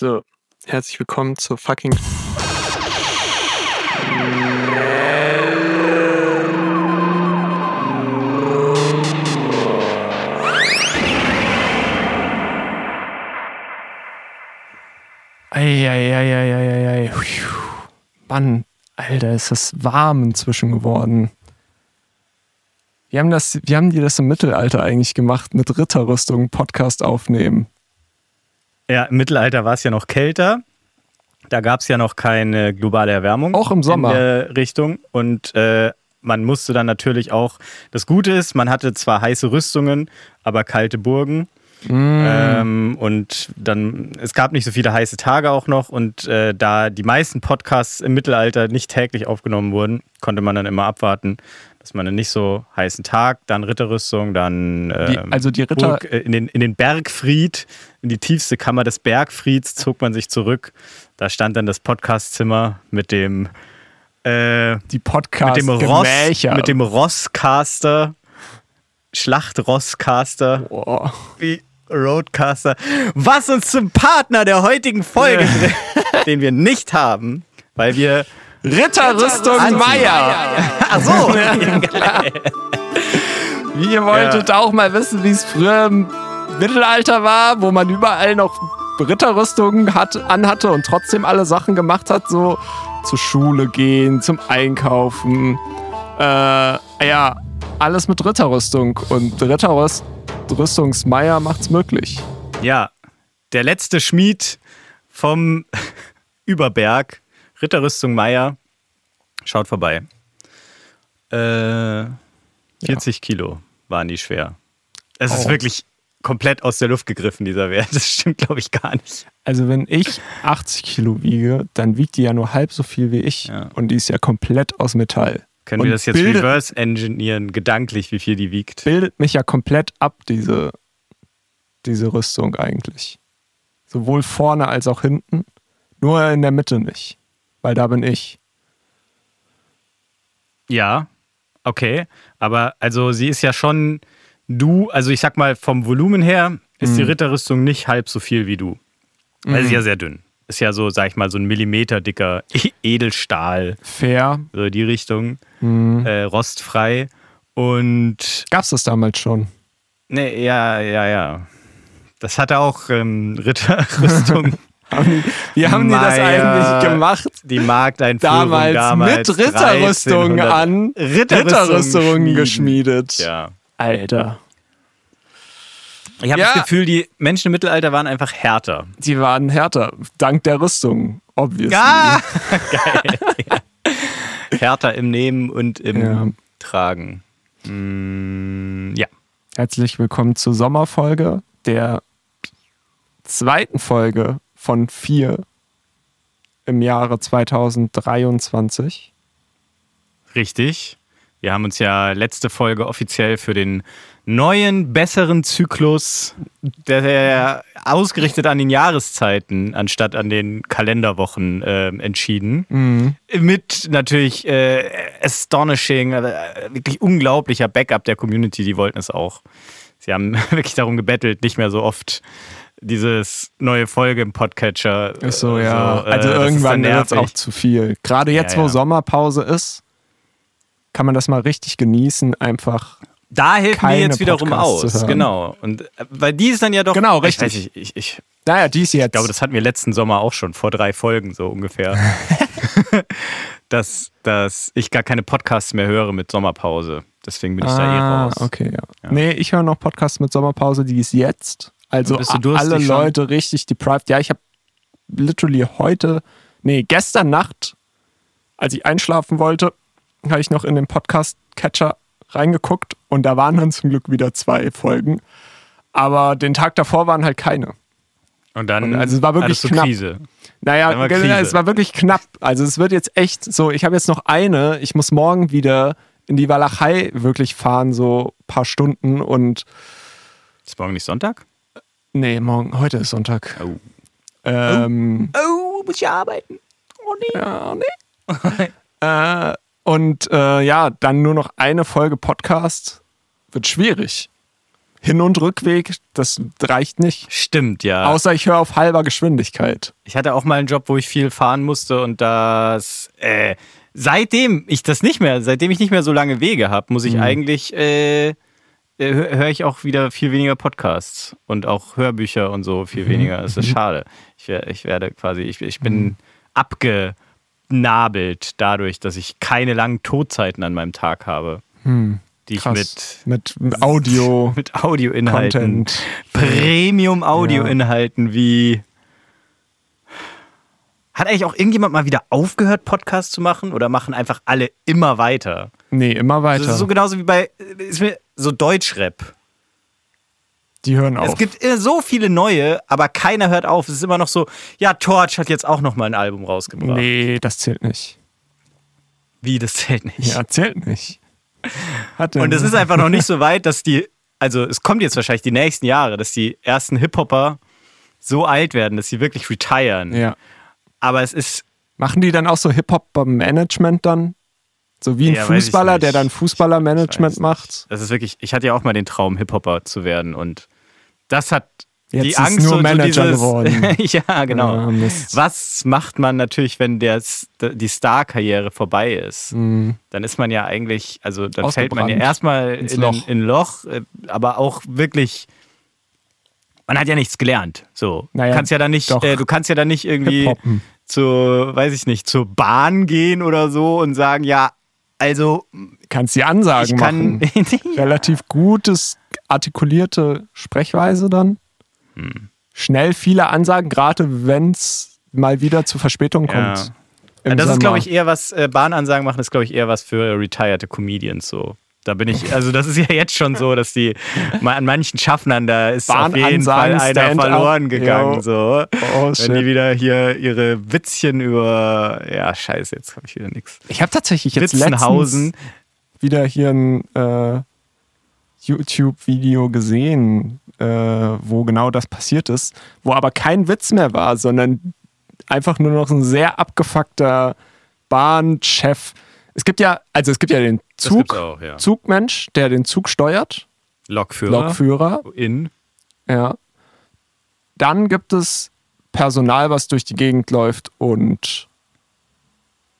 So, herzlich willkommen zur fucking. Eieieiei. Mann, Alter, ist das warm inzwischen geworden. Wie haben, das, wie haben die das im Mittelalter eigentlich gemacht, mit Ritterrüstung Podcast aufnehmen? Ja, im Mittelalter war es ja noch kälter. Da gab es ja noch keine globale Erwärmung. Auch im Sommer. In der Richtung. Und äh, man musste dann natürlich auch, das Gute ist, man hatte zwar heiße Rüstungen, aber kalte Burgen. Mm. Ähm, und dann, es gab nicht so viele heiße Tage auch noch. Und äh, da die meisten Podcasts im Mittelalter nicht täglich aufgenommen wurden, konnte man dann immer abwarten, dass man einen nicht so heißen Tag, dann Ritterrüstung, dann Die, ähm, also die Ritter, Burg, äh, in, den, in den Bergfried, in die tiefste Kammer des Bergfrieds zog man sich zurück. Da stand dann das Podcastzimmer mit dem, äh, die podcast mit dem Ross, Gemächer. mit dem Rosscaster, Schlachtrosscaster, Boah. wie Roadcaster, was uns zum Partner der heutigen Folge, bringt, den wir nicht haben, weil wir Ritterrüstung Anti- Meier. Ach so, Wie ihr wolltet auch mal wissen, wie es früher im Mittelalter war, wo man überall noch Ritterrüstungen hat, anhatte und trotzdem alle Sachen gemacht hat, so zur Schule gehen, zum Einkaufen. Äh, ja, alles mit Ritterrüstung. Und Ritterrüstungsmeier macht's möglich. Ja, der letzte Schmied vom Überberg, Ritterrüstung Meier, schaut vorbei. Äh, 40 Kilo waren die schwer. Es ist Oh. wirklich komplett aus der Luft gegriffen, dieser Wert. Das stimmt, glaube ich, gar nicht. Also wenn ich 80 Kilo wiege, dann wiegt die ja nur halb so viel wie ich. Ja. Und die ist ja komplett aus Metall. Können Und wir das jetzt bildet- reverse engineeren, gedanklich, wie viel die wiegt? bildet mich ja komplett ab, diese, diese Rüstung eigentlich. Sowohl vorne als auch hinten. Nur in der Mitte nicht. Weil da bin ich. Ja, okay. Aber also sie ist ja schon du, also ich sag mal, vom Volumen her ist die Ritterrüstung nicht halb so viel wie du. Weil sie ist ja sehr dünn. Ist ja so, sag ich mal, so ein Millimeter dicker Edelstahl, Fair. so die Richtung, Mhm. äh, rostfrei. Und Gab's das damals schon? ne, ja, ja, ja. Das hatte auch ähm, Ritterrüstung. Haben wie haben die das Meier, eigentlich gemacht? Die Markteinführung Damals, damals, mit Ritterrüstungen 1300. an Ritterrüstung Ritterrüstungen geschmiedet. Ja. Alter. Ich habe Ja. das Gefühl, die Menschen im Mittelalter waren einfach härter. Die waren härter. Dank der Rüstung, obviously. Ja! Geil. Ja. Härter im Nehmen und im Ja. Tragen. Mm, ja. Herzlich willkommen zur Sommerfolge, der zweiten Folge von vier im Jahre 2023. Richtig. Wir haben uns ja letzte Folge offiziell für den neuen, besseren Zyklus, der ausgerichtet an den Jahreszeiten anstatt an den Kalenderwochen äh, entschieden. Mhm. Mit natürlich äh, astonishing, äh, wirklich unglaublicher Backup der Community, die wollten es auch. Sie haben wirklich darum gebettelt, nicht mehr so oft dieses neue Folge im Podcatcher. Ist so, äh, ja. so, äh, also ist irgendwann wird es auch zu viel. Gerade jetzt, Ja, wo ja. Sommerpause ist, kann man das mal richtig genießen, einfach. Da helfen wir keine jetzt wiederum Podcasts aus, genau. Und äh, weil die ist dann ja doch. Genau, ich richtig. nicht, Ich, ich, Naja, dies jetzt. ich glaube, das hatten wir letzten Sommer auch schon, vor drei Folgen so ungefähr. dass, dass ich gar keine Podcasts mehr höre mit Sommerpause. Deswegen bin ich da eh ah, raus. okay, ja. Nee, ich höre noch Podcasts mit Sommerpause, die ist jetzt. Also alle schon? Leute richtig deprived. Ja, ich habe literally heute, nee, gestern Nacht, als ich einschlafen wollte, habe ich noch in den Podcast-Catcher reingeguckt und da waren dann zum Glück wieder zwei Folgen. Aber den Tag davor waren halt keine. Und dann, Und also es war wirklich knapp. Krise. Naja, war Krise. es war wirklich knapp. Also es wird jetzt echt so, ich habe jetzt noch eine, ich muss morgen wieder in die Walachei wirklich fahren, so ein paar Stunden und Ist morgen nicht Sonntag? Nee, morgen, heute ist Sonntag. Oh. Ähm, Oh, muss ich arbeiten? Oh nee. ja, nee. äh, und äh, ja, dann nur noch eine Folge Podcast wird schwierig. Hin- und Rückweg, das reicht nicht. Stimmt, ja. Außer ich höre auf halber Geschwindigkeit. Ich hatte auch mal einen Job, wo ich viel fahren musste und das, äh, seitdem ich das nicht mehr, seitdem ich nicht mehr so lange Wege habe, muss ich Mhm. eigentlich, äh, höre hör ich auch wieder viel weniger Podcasts und auch Hörbücher und so viel Mhm. weniger. Das ist schade. Ich, ich werde quasi, ich, ich bin abgenabelt dadurch, dass ich keine langen Todzeiten an meinem Tag habe, die ich mit, mit Audio, mit Audioinhalten. Premium-Audioinhalten wie. Hat eigentlich auch irgendjemand mal wieder aufgehört, Podcasts zu machen oder machen einfach alle immer weiter? Nee, immer weiter. Das ist so genauso wie bei ist mir so Deutschrap. Die hören auf. Es gibt so viele neue, aber keiner hört auf. Es ist immer noch so, ja, Torch hat jetzt auch noch mal ein Album rausgebracht. nee, das zählt nicht. Wie, das zählt nicht. Ja, zählt nicht. Und es ist einfach noch nicht so weit, dass die, also es kommt jetzt wahrscheinlich die nächsten Jahre, dass die ersten Hip-Hopper so alt werden, dass sie wirklich retiren. Ja. Aber es ist, Machen die dann auch so Hip-Hop beim Management dann? So wie ein Ja, Fußballer, der dann Fußballermanagement macht? das ist wirklich, ich hatte ja auch mal den Traum, Hip-Hopper zu werden und das hat Jetzt die ist Angst nur Manager so dieses, geworden. ja, genau. Ah. Was macht man natürlich, wenn der, die Star-Karriere vorbei ist? Mhm. Dann ist man ja eigentlich, also dann fällt man ja erstmal Ins in, Loch. in ein Loch, äh, aber auch wirklich. Man hat ja nichts gelernt. So, Naja, du kannst ja dann nicht, äh, du kannst ja dann nicht irgendwie zur, weiß ich nicht, zur Bahn gehen oder so und sagen, ja, also Kannst die Ansagen ich kann, machen. Relativ gutes, artikulierte Sprechweise dann. Hm. Schnell viele Ansagen, gerade wenn es mal wieder zu Verspätung Ja. kommt. Im das ist, Sommer. glaube ich, eher was, äh, Bahnansagen machen ist, glaube ich, eher was für retired Comedians so. Da bin ich, also das ist ja jetzt schon so, dass die an manchen Schaffnern, da ist auf jeden Fall einer verloren gegangen. Jo. So. Oh, Wenn die wieder hier ihre Witzchen über, ja, scheiße, jetzt habe ich wieder nichts. Ich habe tatsächlich jetzt Witzenhausen. wieder hier ein äh, YouTube-Video gesehen, äh, wo genau das passiert ist, wo aber kein Witz mehr war, sondern einfach nur noch ein sehr abgefuckter Bahnchef. Es gibt ja, also es gibt ja den Zug, auch, ja. Zugmensch, der den Zug steuert, Lokführer. Lokführer, In. ja. Dann gibt es Personal, was durch die Gegend läuft und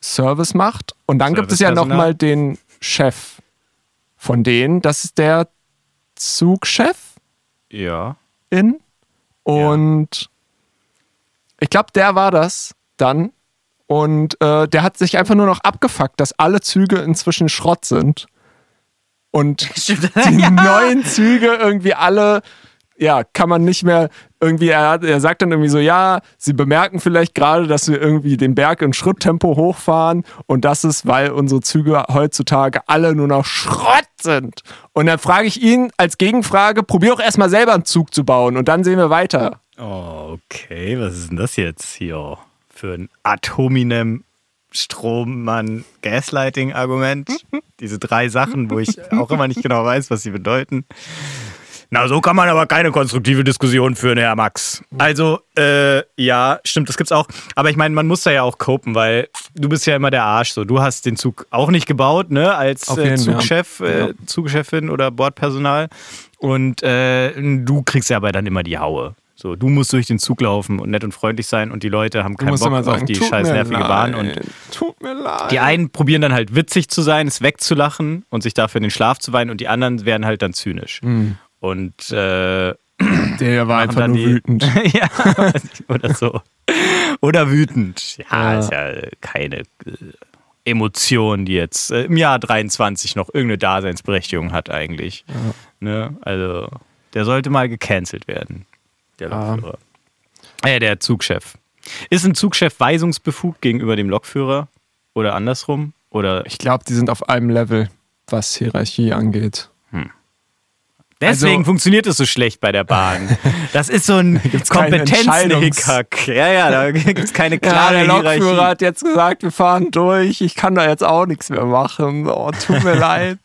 Service macht. Und dann gibt es ja nochmal den Chef von denen. Das ist der Zugchef Ja. in. Und ich glaube, der war das dann. Und äh, der hat sich einfach nur noch abgefuckt, dass alle Züge inzwischen Schrott sind. Und die ja. neuen Züge irgendwie alle, ja, kann man nicht mehr irgendwie, er, hat- er sagt dann irgendwie so, ja, sie bemerken vielleicht gerade, dass wir irgendwie den Berg in Schritttempo hochfahren und das ist, weil unsere Züge heutzutage alle nur noch Schrott sind. Und dann frage ich ihn als Gegenfrage, probier auch erstmal selber einen Zug zu bauen und dann sehen wir weiter. Oh, okay. Was ist denn das jetzt hier für ein ad hominem Strommann Gaslighting Argument? Diese drei Sachen, wo ich auch immer nicht genau weiß, was sie bedeuten. Na, so kann man aber keine konstruktive Diskussion führen, Herr Max. Also, äh, ja, stimmt, das gibt's auch. Aber ich meine, man muss da ja auch copen, weil du bist ja immer der Arsch. So, du hast den Zug auch nicht gebaut, ne, als äh, Zugchef, ja. äh. Zugchefin oder Bordpersonal. Und äh, du kriegst ja aber dann immer die Haue. So, du musst durch den Zug laufen und nett und freundlich sein und die Leute haben keinen Bock sagen, auf die scheiß nervige leid, Bahn. Und tut mir leid. die einen probieren dann halt witzig zu sein, es wegzulachen und sich dafür in den Schlaf zu weinen und die anderen werden halt dann zynisch. Hm. Und äh, Der war einfach dann nur die- wütend. ja, oder so. Oder wütend. Ja, Ja. ist ja keine äh, Emotion, die jetzt äh, im Jahr 23 noch irgendeine Daseinsberechtigung hat eigentlich. Ne? Also, der sollte mal gecancelt werden, der Ja. Lokführer. Äh, der Zugchef. Ist ein Zugchef weisungsbefugt gegenüber dem Lokführer? Oder andersrum? Oder Ich glaube, die sind auf einem Level, was Hierarchie angeht. Deswegen Also- funktioniert es so schlecht bei der Bahn. Das ist so ein Kompetenzenhickhack. Ja, ja, da gibt es keine Ja, klare der Lokführer Hierarchie. hat jetzt gesagt, wir fahren durch. Ich kann da jetzt auch nichts mehr machen. Oh, tut mir leid.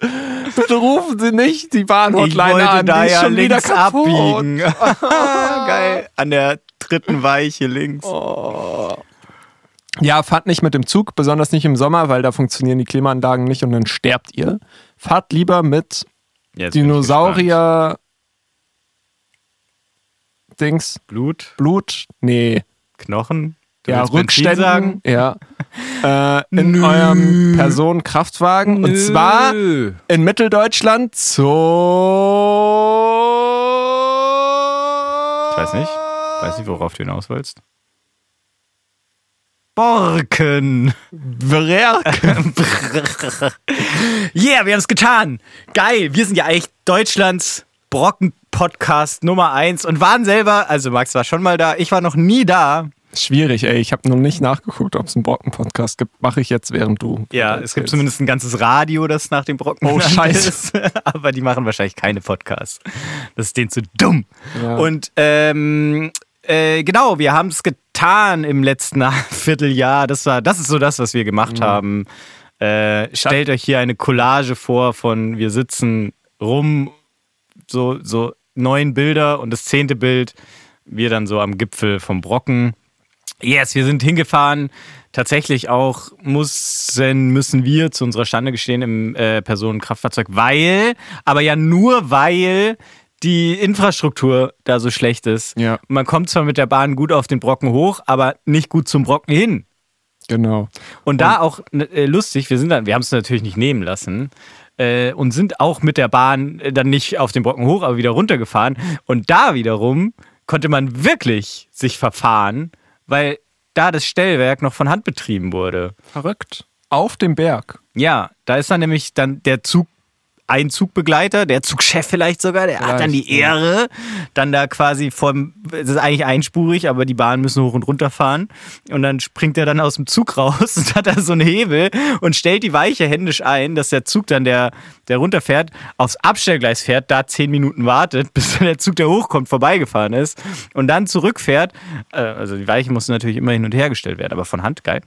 Bitte rufen Sie nicht die Bahnhotline an. da die ist ja schon wieder links kaputt. abbiegen. Geil. An der dritten Weiche links. Oh. Ja, fahrt nicht mit dem Zug, besonders nicht im Sommer, weil da funktionieren die Klimaanlagen nicht und dann sterbt ihr. Fahrt lieber mit Jetzt Dinosaurier. Dings, Blut, Blut, nee, Knochen. Ja, Rückständen, ja, äh, in eurem Personenkraftwagen. Und zwar Nö. in Mitteldeutschland zu. Ich weiß nicht. Weiß nicht, worauf du hinaus willst. Borken. Werk. Yeah, wir haben es getan. Geil. Wir sind ja eigentlich Deutschlands Brocken-Podcast Nummer eins und waren selber, also Max war schon mal da, ich war noch nie da. Schwierig, ey. Ich habe noch nicht nachgeguckt, ob es einen Brocken-Podcast gibt. Mache ich jetzt, während du. Ja, es gibt erzählst. zumindest ein ganzes Radio, das nach dem Brocken Oh, scheiße. ist. Aber die machen wahrscheinlich keine Podcasts. Das ist denen zu dumm. Ja. Und ähm, äh, genau, wir haben es getan im letzten Vierteljahr. Das war, das ist so das, was wir gemacht haben. Äh, stellt euch hier eine Collage vor von wir sitzen rum, so, so neun Bilder und das zehnte Bild, wir dann so am Gipfel vom Brocken. Yes, wir sind hingefahren. Tatsächlich auch müssen, müssen wir zu unserer Stande gestehen im äh, Personenkraftfahrzeug, weil, aber ja nur weil die Infrastruktur da so schlecht ist. Ja. Man kommt zwar mit der Bahn gut auf den Brocken hoch, aber nicht gut zum Brocken hin. Genau. Und da auch äh, lustig, wir sind dann, wir haben es natürlich nicht nehmen lassen äh, und sind auch mit der Bahn äh, dann nicht auf den Brocken hoch, aber wieder runtergefahren. Und da wiederum konnte man wirklich sich verfahren, weil da das Stellwerk noch von Hand betrieben wurde. Verrückt. Auf dem Berg. Ja, da ist dann nämlich dann der Zug, ein Zugbegleiter, der Zugchef vielleicht sogar, der hat dann die Vielleicht. Ehre, dann da quasi vom, es ist eigentlich einspurig, aber die Bahnen müssen hoch und runter fahren. Und dann springt er dann aus dem Zug raus und hat da so einen Hebel und stellt die Weiche händisch ein, dass der Zug dann, der, der runterfährt, aufs Abstellgleis fährt, da zehn Minuten wartet, bis dann der Zug, der hochkommt, vorbeigefahren ist und dann zurückfährt. Äh, Also die Weiche muss natürlich immer hin und her gestellt werden, aber von Hand geil.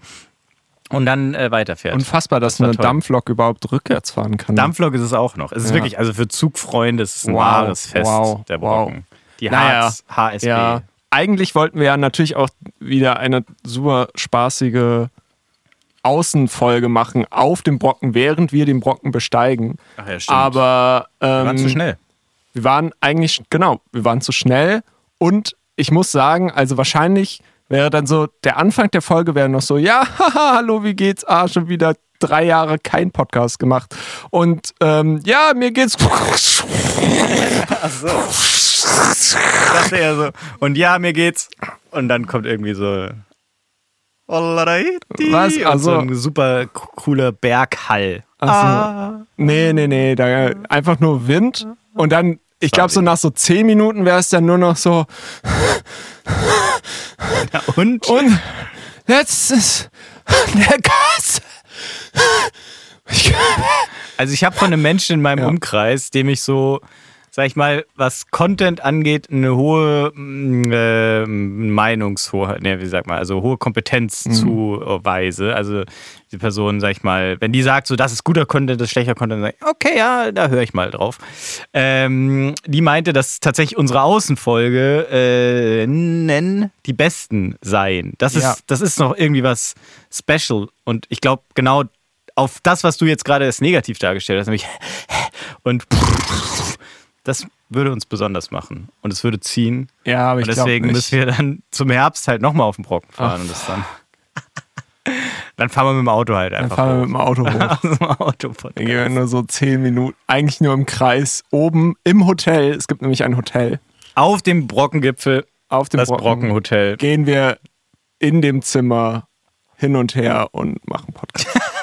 Und dann äh, weiterfährt. Unfassbar, dass war eine toll. Dampflok überhaupt rückwärts fahren kann. Dampflok ist es auch noch. Es ist Ja. wirklich, also für Zugfreunde ist es ein Wow, wahres Fest, wow, der wow. Brocken. Die Naja, HSB. Ja. Eigentlich wollten wir ja natürlich auch wieder eine super spaßige Außenfolge machen auf dem Brocken, während wir den Brocken besteigen. Ach ja, stimmt. Aber ähm, Wir waren zu schnell. wir waren eigentlich, genau, wir waren zu schnell und ich muss sagen, also wahrscheinlich wäre dann so, der Anfang der Folge wäre noch so, ja, haha, hallo, wie geht's? Ah, schon wieder drei Jahre kein Podcast gemacht. Und ähm, ja, mir geht's. Ich dachte eher so, und ja, mir geht's. Und dann kommt irgendwie so. Was? Also- so ein super cooler Berghall. Ach so. Nee, nee, nee, da einfach nur Wind und dann, ich glaube, so nach so zehn Minuten wäre es dann nur noch so, Ja, und? und jetzt ist der Gas. Ich, Also ich habe von einem Menschen in meinem Ja. Umkreis, dem ich so, sag ich mal, was Content angeht, eine hohe äh, Meinungshoheit, ne, wie sagt man, also hohe Kompetenz Mhm. zuweise. Also die Person, sag ich mal, wenn die sagt, so das ist guter Content, das ist schlechter Content, dann sag ich, okay, ja, da höre ich mal drauf. Ähm, die meinte, dass tatsächlich unsere Außenfolge äh, nennen die besten seien. Das ist, Ja. das ist noch irgendwie was special. Und ich glaube, genau auf das, was du jetzt gerade als negativ dargestellt hast, nämlich und das würde uns besonders machen und es würde ziehen. ja, aber ich Und deswegen nicht. müssen wir dann zum Herbst halt nochmal auf den Brocken fahren Ach. und das dann. dann fahren wir mit dem Auto halt Dann einfach. fahren wir mit dem Auto hoch. Aus dem Auto Dann gehen wir nur so zehn Minuten, eigentlich nur im Kreis, oben im Hotel. Es gibt nämlich ein Hotel. Auf dem Brockengipfel, Auf dem das Brocken Brockenhotel. gehen wir in dem Zimmer hin und her und machen Podcast.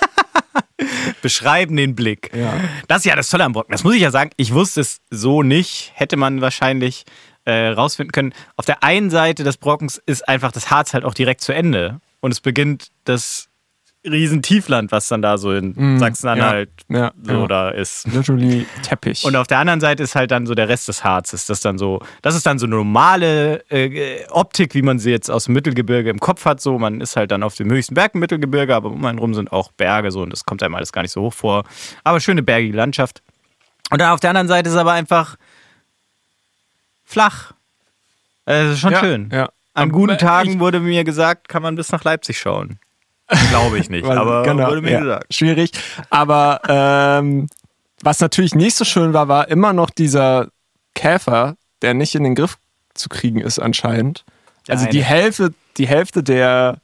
beschreiben den Blick. Ja. Das ist ja das Tolle am Brocken. Das muss ich ja sagen, ich wusste es so nicht. Hätte man wahrscheinlich äh, rausfinden können. Auf der einen Seite des Brockens ist einfach das Harz halt auch direkt zu Ende. Und es beginnt das Riesentiefland, was dann da so in Sachsen-Anhalt Mm, Ja, so ja. da ist. Literally Teppich. Und auf der anderen Seite ist halt dann so der Rest des Harzes. Das, dann so, das ist dann so normale äh, Optik, wie man sie jetzt aus dem Mittelgebirge im Kopf hat. So, man ist halt dann auf dem höchsten Berg im Mittelgebirge, aber um einen rum sind auch Berge so und das kommt einem alles gar nicht so hoch vor. Aber schöne bergige Landschaft. Und dann auf der anderen Seite ist aber einfach flach. Äh, Das ist schon schön. An guten Tagen wurde mir gesagt, kann man bis nach Leipzig schauen. Glaube ich nicht, Weil- aber genau, wurde mir ja, gesagt. Schwierig. Aber ähm, was natürlich nicht so schön war, war immer noch dieser Käfer, der nicht in den Griff zu kriegen ist anscheinend. Also die. Hälfte, die Hälfte der,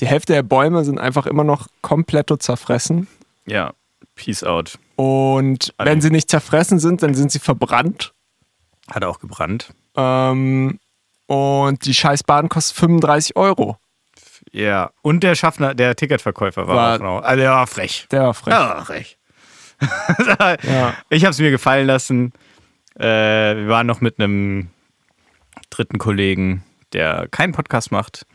die Hälfte der Bäume sind einfach immer noch komplett zerfressen. Ja, peace out. Und wenn sie nicht zerfressen sind, dann sind sie verbrannt. Hat auch gebrannt. Ähm, und die scheiß Bahn kostet 35 Euro. Ja. Und der Schaffner, der Ticketverkäufer war, War- auch noch. Also der war frech. Der war frech. Ja, frech. Ja. Ich habe es mir gefallen lassen. Äh, wir waren noch mit einem dritten Kollegen, der keinen Podcast macht.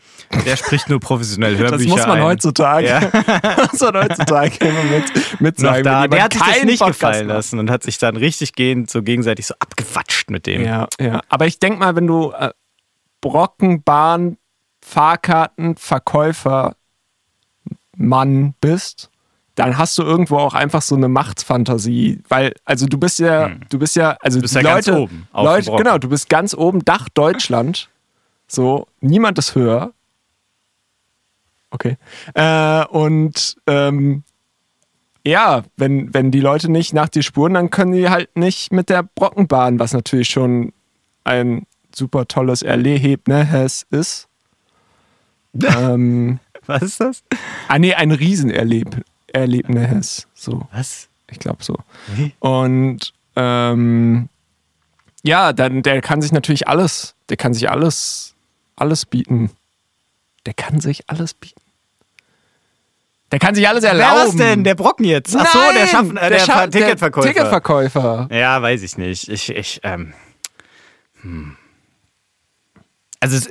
Der spricht nur professionell Hörbücher Das muss man ein. heutzutage, Ja. muss man heutzutage immer mit, mit sagen. da. Der hat sich das nicht Podcast gefallen macht. lassen und hat sich dann richtig gehend so gegenseitig so abgewatscht mit dem. Ja, ja. Aber ich denke mal, wenn du äh, Brockenbahn, Fahrkarten, Verkäufer, Mann bist, dann hast du irgendwo auch einfach so eine Machtfantasie, weil also du bist ja, du bist ja, also Hm. bist ja ganz Leute, oben auf dem Leute, genau, du bist ganz oben, Dach Deutschland, so niemand ist höher. Okay. Äh, und ähm, ja, wenn, wenn die Leute nicht nach dir spuren, dann können die halt nicht mit der Brockenbahn, was natürlich schon ein super tolles Erlebnis ist. Ähm, Was ist das? ah nee, ein Riesenerlebnis. Erlebnis. So, Was? ich glaube so. Wie? Und ähm, ja, dann der kann sich natürlich alles, der kann sich alles, alles bieten. Der kann sich alles bieten. Der kann sich alles Wer erlauben. was denn? Der Brocken jetzt? Ach so, der, Nein, Schaffner, äh, der, Scha- Ver- Ticketverkäufer. Der Ticketverkäufer. Ja, weiß ich nicht. Ich, ich, ähm. Hm. Also es,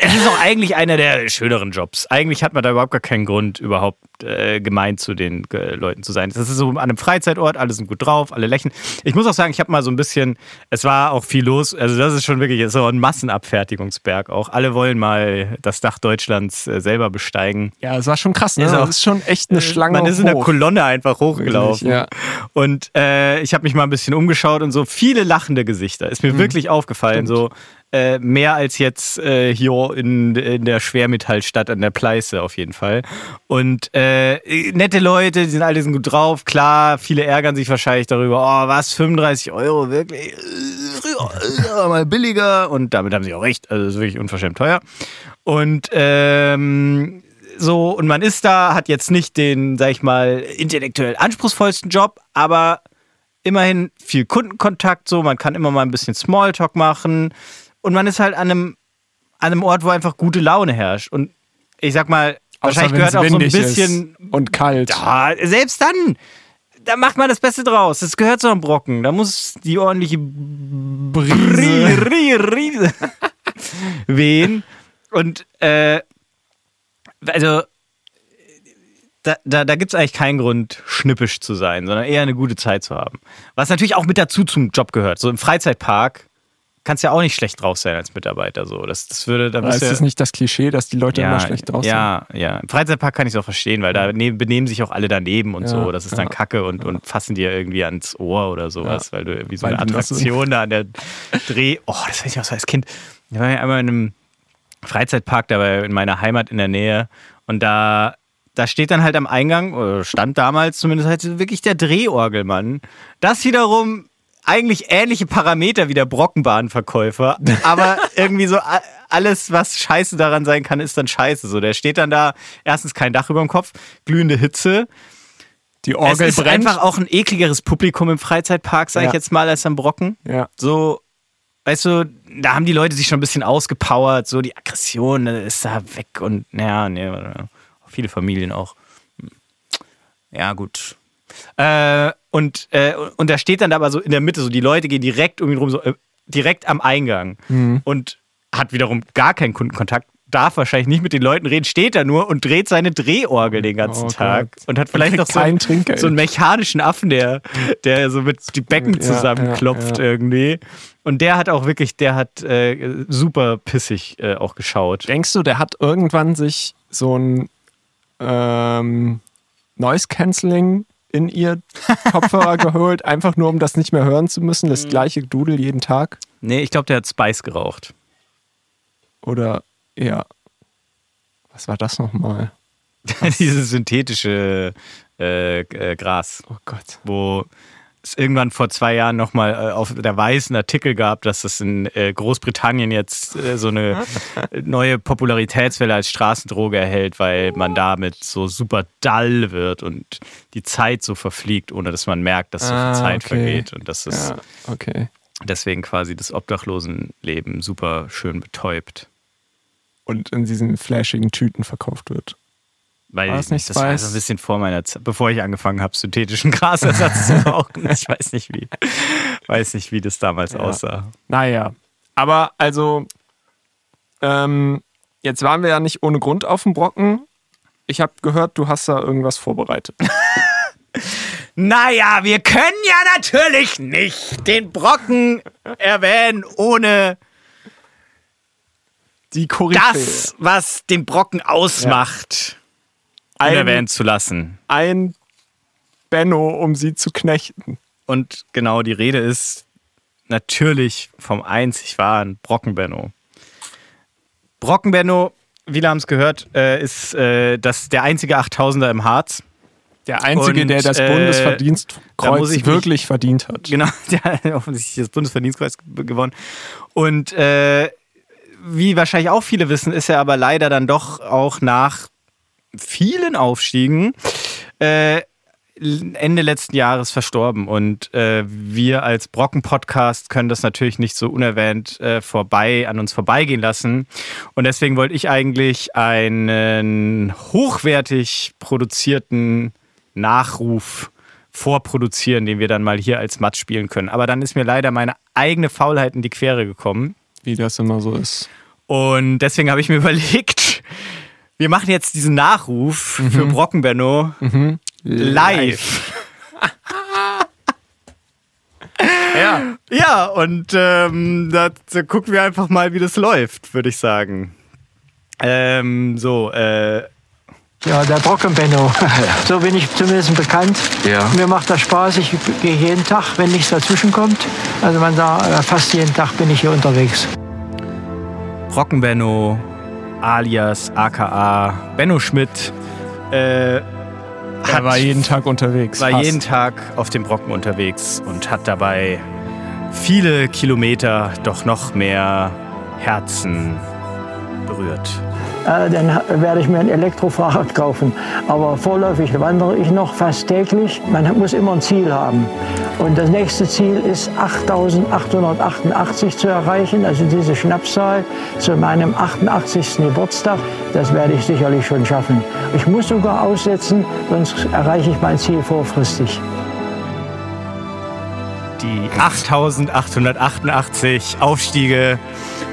es ist auch eigentlich einer der schöneren Jobs. Eigentlich hat man da überhaupt gar keinen Grund, überhaupt äh, gemein zu den äh, Leuten zu sein. Das ist so an einem Freizeitort, alle sind gut drauf, alle lächeln. Ich muss auch sagen, ich habe mal so ein bisschen, es war auch viel los. Also das ist schon wirklich so ein Massenabfertigungsberg auch. Alle wollen mal das Dach Deutschlands äh, selber besteigen. Ja, das war schon krass, ne? Ist auch- das ist schon echt eine Schlange Man ist in der. Kolonne einfach hochgelaufen. Wirklich, ja. Und äh, ich habe mich mal ein bisschen umgeschaut und so viele lachende Gesichter. Ist mir wirklich aufgefallen. So äh, mehr als jetzt äh, hier in, in der Schwermetallstadt an der Pleiße auf jeden Fall. Und äh, nette Leute, die sind alle sind gut drauf. Klar, viele ärgern sich wahrscheinlich darüber. Oh, was, 35 Euro, wirklich? Früher mal billiger. Und damit haben sie auch recht. Also, das ist wirklich unverschämt teuer. Und ähm, so, und man ist da, hat jetzt nicht den, sag ich mal, intellektuell anspruchsvollsten Job, aber immerhin viel Kundenkontakt, so, man kann immer mal ein bisschen Smalltalk machen und man ist halt an einem, an einem Ort, wo einfach gute Laune herrscht. Und ich sag mal, Außer wahrscheinlich gehört auch so ein bisschen. und kalt. Ja, selbst dann, da macht man das Beste draus. Das gehört zu einem Brocken. Da muss die ordentliche Brise, Brise, Brise wehen. Und äh, also da, da, da gibt es eigentlich keinen Grund, schnippisch zu sein, sondern eher eine gute Zeit zu haben. Was natürlich auch mit dazu zum Job gehört. So im Freizeitpark kannst du ja auch nicht schlecht drauf sein als Mitarbeiter. So. Das, das würde, da ist das nicht das Klischee, dass die Leute immer schlecht draus sind? ja, ja. Im Freizeitpark kann ich es auch verstehen, weil da ne benehmen sich auch alle daneben und Ja, so. Das ist dann ja. Kacke und, und fassen dir irgendwie ans Ohr oder sowas, weil du irgendwie so Weil eine Attraktion da an der Dreh. Oh, das weiß ich auch so als Kind. Ich war ja einmal in einem Freizeitpark, da war in meiner Heimat in der Nähe und da. Da steht dann halt am Eingang, oder stand damals zumindest halt wirklich der Drehorgelmann. Das wiederum eigentlich ähnliche Parameter wie der Brockenbahnverkäufer, aber irgendwie so alles, was scheiße daran sein kann, ist dann scheiße. So, der steht dann da, erstens kein Dach über dem Kopf, glühende Hitze. Die Es Orgel ist brennt. einfach auch ein ekligeres Publikum im Freizeitpark, sag ich Ja. jetzt mal, als am Brocken. ja. So, weißt du, da haben die Leute sich schon ein bisschen ausgepowert, so die Aggression äh, ist da weg und ja, nee, viele Familien auch. Ja, gut. Äh, und, äh, und da steht dann aber so in der Mitte, so die Leute gehen direkt um ihn rum, so äh, direkt am Eingang und hat wiederum gar keinen Kundenkontakt, darf wahrscheinlich nicht mit den Leuten reden, steht da nur und dreht seine Drehorgel den ganzen Oh Tag Gott. und hat vielleicht noch so, einen- so einen mechanischen Affen, der, der so mit die Becken Ja, zusammenklopft ja, ja. irgendwie. Und der hat auch wirklich, der hat äh, super pissig äh, auch geschaut. Denkst du, der hat irgendwann sich so ein ähm, Noise Cancelling in ihr Kopfhörer geholt, einfach nur um das nicht mehr hören zu müssen, Mhm. das gleiche Dudel jeden Tag? Nee, ich glaube, der hat Spice geraucht. Oder ja. Was war das nochmal? Dieses synthetische äh, äh, Gras. Oh Gott. Wo es irgendwann vor zwei Jahren nochmal äh, auf der weißen Artikel gab, dass es in äh, Großbritannien jetzt äh, so eine neue Popularitätswelle als Straßendroge erhält, weil man damit so super dull wird und die Zeit so verfliegt, ohne dass man merkt, dass so viel Ah, Zeit okay. vergeht und dass es Ja, okay. deswegen quasi das Obdachlosenleben super schön betäubt. Und in diesen flashigen Tüten verkauft wird. Weil War ich das nicht, das war Spice? so ein bisschen vor meiner Zeit, bevor ich angefangen habe, synthetischen Grasersatz zu rauchen. Ich weiß nicht wie, weiß nicht, wie das damals Ja. aussah. Naja. Aber also, ähm, jetzt waren wir ja nicht ohne Grund auf dem Brocken. Ich habe gehört, du hast da irgendwas vorbereitet. Naja, wir können ja natürlich nicht den Brocken erwähnen, ohne Die Koryphäe. das, was den Brocken ausmacht, Ein- unerwähnt zu lassen. Ein Benno, um sie zu knechten. Und genau die Rede ist natürlich vom einzig wahren Brockenbenno. Brockenbenno, viele haben es gehört, äh, ist äh, das, der einzige 8000er im Harz. Der Einzige, Und, der das äh, da Bundesverdienstkreuz mich- wirklich verdient hat. Genau, der hat offensichtlich das Bundesverdienstkreuz ge- gewonnen. Und äh, wie wahrscheinlich auch viele wissen, ist er aber leider dann doch auch nach vielen Aufstiegen äh, Ende letzten Jahres verstorben. Und äh, wir als Brocken-Podcast können das natürlich nicht so unerwähnt äh, vorbei, an uns vorbeigehen lassen. Und deswegen wollte ich eigentlich einen hochwertig produzierten Nachruf vorproduzieren, den wir dann mal hier als Match spielen können. Aber dann ist mir leider meine eigene Faulheit in die Quere gekommen. Wie das immer so ist. Und deswegen habe ich mir überlegt, wir machen jetzt diesen Nachruf für Brockenbenno live. Ja. Ja, und ähm, da, da gucken wir einfach mal, wie das läuft, würde ich sagen. Ähm, so, äh, Ja, der Brockenbenno. So bin ich zumindest bekannt. Ja. Mir macht das Spaß. Ich gehe jeden Tag, wenn nichts dazwischen kommt. Also man sagt, äh, fast jeden Tag bin ich hier unterwegs. Brockenbenno alias aka Benno Schmidt äh, Er war jeden Tag unterwegs. war Fast. jeden Tag auf dem Brocken unterwegs und hat dabei viele Kilometer, doch noch mehr Herzen berührt. Äh, dann werde ich mir ein Elektrofahrrad kaufen. Aber vorläufig wandere ich noch fast täglich. Man muss immer ein Ziel haben. Und das nächste Ziel ist 8888 zu erreichen, also diese Schnapszahl zu meinem 88. Geburtstag. Das werde ich sicherlich schon schaffen. Ich muss sogar aussetzen, sonst erreiche ich mein Ziel vorfristig. Die 8888 Aufstiege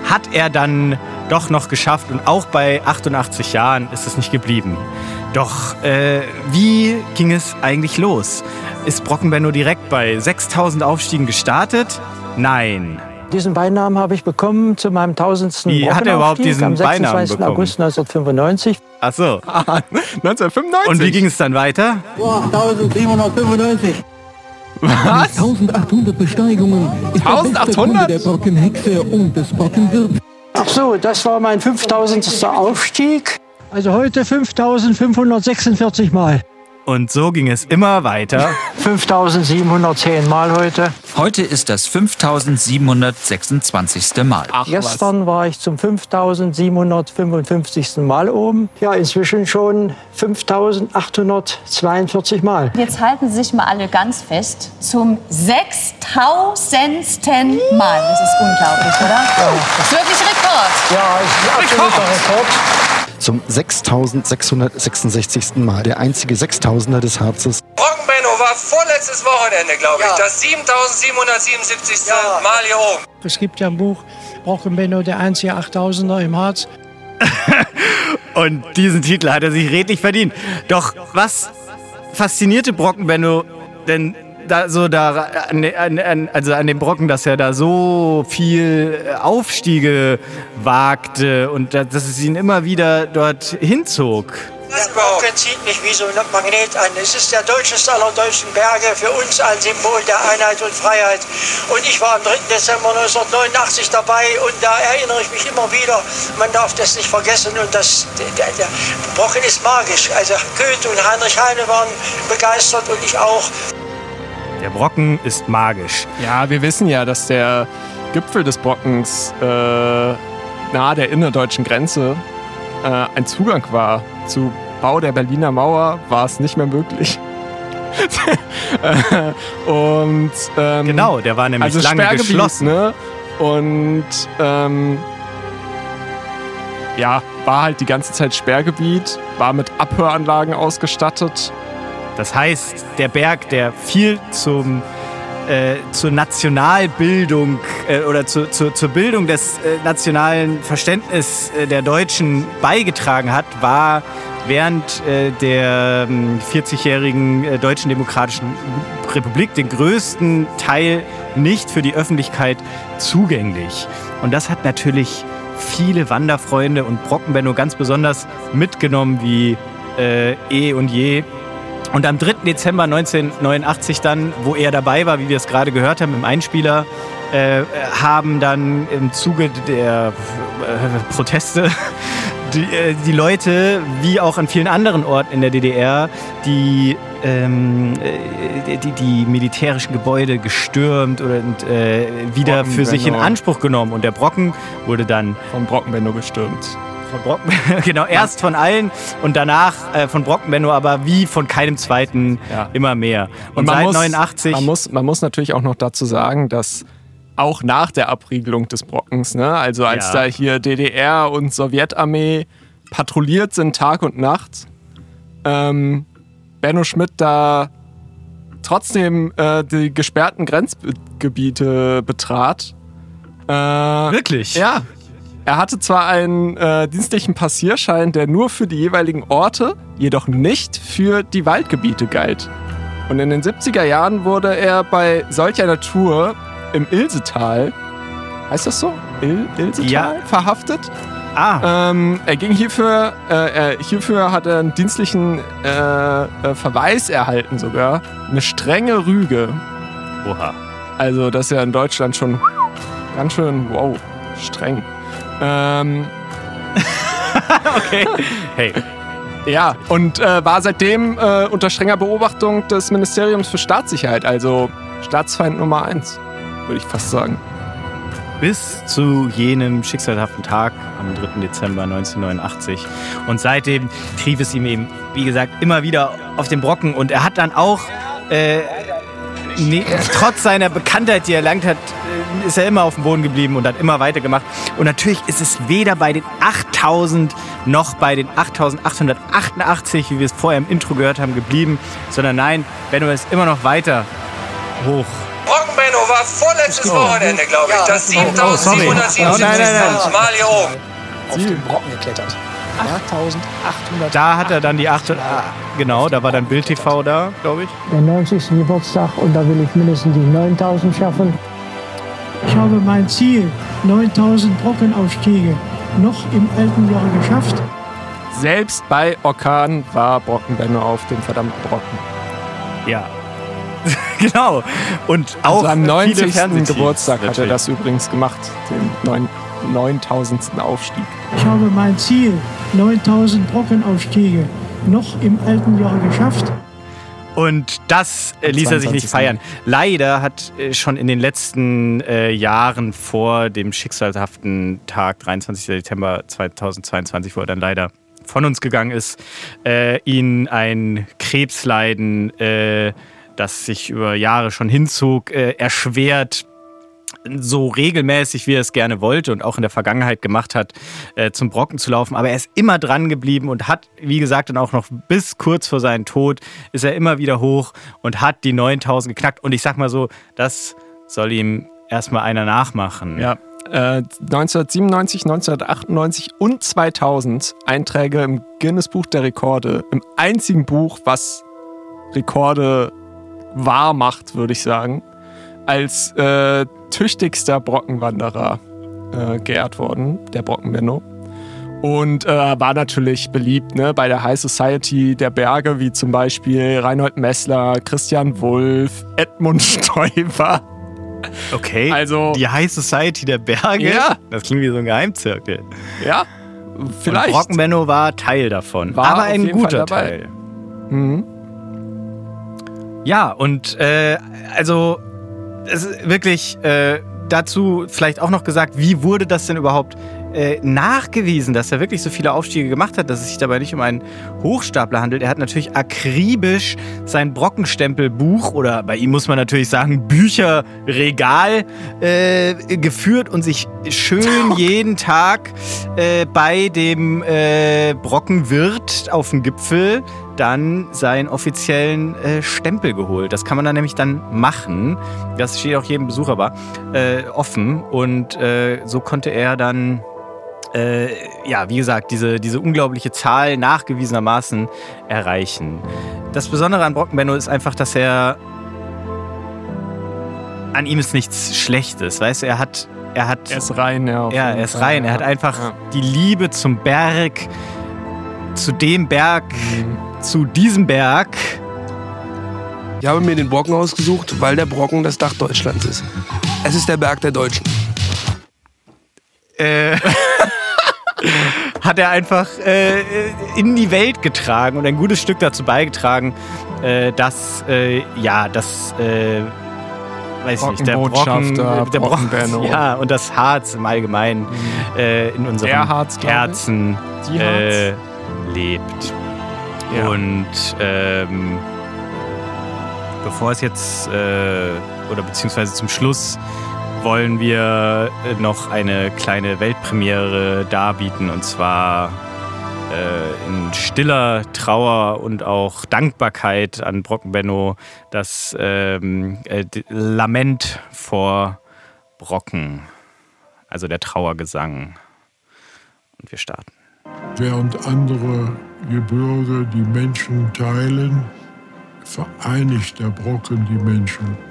hat er dann doch noch geschafft und auch bei 88 Jahren ist es nicht geblieben. Doch äh, wie ging es eigentlich los? Ist Brockenbenno direkt bei 6000 Aufstiegen gestartet? Nein. Diesen Beinamen habe ich bekommen zu meinem 1000. Wie hat er überhaupt diesen am Beinamen 26. bekommen? August 1995. Ach so. 1995. Und wie ging es dann weiter? 8795. Was? 1800 Besteigungen ist der beste 1800? Kunde der Brockenhexe und des Brockenwirts. Ach so, das war mein 5000. Aufstieg. Also heute 5546 Mal. Und so ging es immer weiter. 5710 Mal heute. Heute ist das 5726. Mal. Ach, Gestern war ich zum 5755. Mal oben. Ja, inzwischen schon 5842 Mal. Jetzt halten Sie sich mal alle ganz fest. Zum 6000. Mal. Das ist unglaublich, oder? Das ist wirklich Rekord. Ja, das ist ein absoluter Rekord. Zum 6666. Mal. Der einzige 6000er des Harzes. Brockenbenno war vorletztes Wochenende, glaube ich, das 7777. Mal hier oben. Es gibt ja ein Buch, Brockenbenno, der einzige 8000er im Harz. Und diesen Titel hat er sich redlich verdient. Doch was faszinierte Brockenbenno denn da so da an, an, also an dem Brocken, dass er da so viel Aufstiege wagte und dass es ihn immer wieder dort hinzog. Das Brocken zieht mich wie so ein Magnet an. Es ist der deutscheste aller deutschen Berge, für uns ein Symbol der Einheit und Freiheit. Und ich war am 3. Dezember 1989 dabei und da erinnere ich mich immer wieder. Man darf das nicht vergessen und das, der, der Brocken ist magisch. Also Goethe und Heinrich Heine waren begeistert und ich auch. Der Brocken ist magisch. Ja, wir wissen ja, dass der Gipfel des Brockens äh, nahe der innerdeutschen Grenze äh, ein Zugang war. Zu Bau der Berliner Mauer war es nicht mehr möglich. und ähm, genau, der war nämlich also lange Sperrgebiet, geschlossen. Ne? Und ähm, ja, war halt die ganze Zeit Sperrgebiet, war mit Abhöranlagen ausgestattet. Das heißt, der Berg, der viel zum äh, zur Nationalbildung äh, oder zu, zu, zur Bildung des äh, nationalen Verständnisses äh, der Deutschen beigetragen hat, war während äh, der 40-jährigen äh, Deutschen Demokratischen Republik den größten Teil nicht für die Öffentlichkeit zugänglich. Und das hat natürlich viele Wanderfreunde und Brockenbenno ganz besonders mitgenommen wie eh und je. Und am 3. Dezember 1989 dann, wo er dabei war, wie wir es gerade gehört haben im Einspieler, äh, haben dann im Zuge der äh, Proteste die, äh, die, Leute, wie auch an vielen anderen Orten in der DDR, die, ähm, äh, die, die, militärischen Gebäude gestürmt oder äh, wieder für sich in Anspruch genommen. Und der Brocken wurde dann vom Brockenbenno gestürmt von Brockenbenno, genau, erst von allen und danach äh, von Brockenbenno, aber wie von keinem zweiten ja. immer mehr. Und, und seit muss, 89. Man muss, man muss natürlich auch noch dazu sagen, dass auch nach der Abriegelung des Brockens, ne, also als ja. da hier DDR und Sowjetarmee patrouilliert sind Tag und Nacht, ähm, Benno Schmidt da trotzdem äh, die gesperrten Grenzgebiete betrat. Äh, Wirklich? Ja, er hatte zwar einen äh, dienstlichen Passierschein, der nur für die jeweiligen Orte, jedoch nicht für die Waldgebiete galt. Und in den 70er Jahren wurde er bei solch einer Tour im Ilsetal, heißt das so? Il Ilsetal? Ja. Verhaftet. Ah. Ähm, er ging hierfür, äh, hierfür hat er einen dienstlichen äh, äh, Verweis erhalten sogar. Eine strenge Rüge. Oha. Also das ist ja in Deutschland schon ganz schön, wow, streng. Ähm. okay. Hey. Ja, und äh, war seitdem äh, unter strenger Beobachtung des Ministeriums für Staatssicherheit, also Staatsfeind Nummer eins, würde ich fast sagen. Bis zu jenem schicksalhaften Tag am 3. Dezember 1989. Und seitdem trieb es ihm eben, wie gesagt, immer wieder auf den Brocken. Und er hat dann auch äh, nee, trotz seiner Bekanntheit, die er erlangt hat, ist er immer auf dem Boden geblieben und hat immer weitergemacht. Und natürlich ist es weder bei den 8000 noch bei den 8888, wie wir es vorher im Intro gehört haben, geblieben, sondern nein, Benno ist immer noch weiter hoch. Brockenbenno war vorletztes Wochenende, glaube ich, das 7777. Oh, nein. Mal hier oben. Auf den Brocken geklettert. 8800. Da hat er dann die 800. Ah, genau, da war dann Bild TV da, glaube ich. Der 90. Geburtstag und da will ich mindestens die 9000 schaffen. Ich habe mein Ziel, 9000 Brockenaufstiege, noch im alten Jahr geschafft. Selbst bei Orkan war Brockenbenno auf dem verdammten Brocken. Ja. genau. Und auch also am 90. Geburtstag hat er das übrigens gemacht, den 9000. Aufstieg. Ich habe mein Ziel, 9000 Brockenaufstiege, noch im alten Jahr geschafft. Und das äh, ließ er sich nicht feiern. Leider hat äh, schon in den letzten äh, Jahren vor dem schicksalhaften Tag, 23. September 2022, wo er dann leider von uns gegangen ist, äh, ihn ein Krebsleiden, äh, das sich über Jahre schon hinzog, äh, erschwert so regelmäßig, wie er es gerne wollte und auch in der Vergangenheit gemacht hat, äh, zum Brocken zu laufen. Aber er ist immer dran geblieben und hat, wie gesagt, dann auch noch bis kurz vor seinem Tod ist er immer wieder hoch und hat die 9000 geknackt. Und ich sag mal so, das soll ihm erstmal einer nachmachen. Ja. Äh, 1997, 1998 und 2000 Einträge im Guinness Buch der Rekorde. Im einzigen Buch, was Rekorde wahr macht, würde ich sagen, als äh, tüchtigster Brockenwanderer äh, geehrt worden, der Brockenbenno. Und äh, war natürlich beliebt ne, bei der High Society der Berge, wie zum Beispiel Reinhold Messler, Christian Wulff, Edmund Stoiber. Okay. Also- die High Society der Berge. Ja. Das klingt wie so ein Geheimzirkel. Ja, vielleicht. Und Brockenbenno war Teil davon. War aber ein guter. Teil. Mhm. Ja, und äh, also es ist wirklich äh, dazu vielleicht auch noch gesagt, wie wurde das denn überhaupt äh, nachgewiesen, dass er wirklich so viele Aufstiege gemacht hat, dass es sich dabei nicht um einen Hochstapler handelt. Er hat natürlich akribisch sein Brockenstempelbuch oder bei ihm muss man natürlich sagen Bücherregal äh, geführt und sich schön jeden Tag äh, bei dem äh, Brockenwirt auf dem Gipfel dann seinen offiziellen äh, Stempel geholt. Das kann man dann nämlich dann machen. Das steht auch jedem Besucher aber, äh, offen. Und äh, so konnte er dann, äh, ja, wie gesagt, diese, diese unglaubliche Zahl nachgewiesenermaßen erreichen. Das Besondere an Brockenbenno ist einfach, dass er an ihm ist nichts Schlechtes, weißt du, er hat er hat Er ist rein, ja. ja, er ist Fall, rein. Er hat einfach Ja. die Liebe zum Berg, zu dem Berg, Mhm. Zu diesem Berg. Ich habe mir den Brocken ausgesucht, weil der Brocken das Dach Deutschlands ist. Es ist der Berg der Deutschen. Äh, hat er einfach äh, in die Welt getragen und ein gutes Stück dazu beigetragen, äh, dass, äh, ja, das, äh, weiß ich nicht, der Brocken, Brockenbotschafter, der Brocken, ja, und das Harz im Allgemeinen äh, in unserem Harz. Herzen äh, lebt. Ja. Und ähm, bevor es jetzt, äh, oder beziehungsweise zum Schluss, wollen wir noch eine kleine Weltpremiere darbieten und zwar äh, in stiller Trauer und auch Dankbarkeit an Brockenbenno das ähm, äh, Lament vor Brocken, also der Trauergesang. Und wir starten. Während andere Gebirge die Menschen teilen, vereinigt der Brocken die Menschen.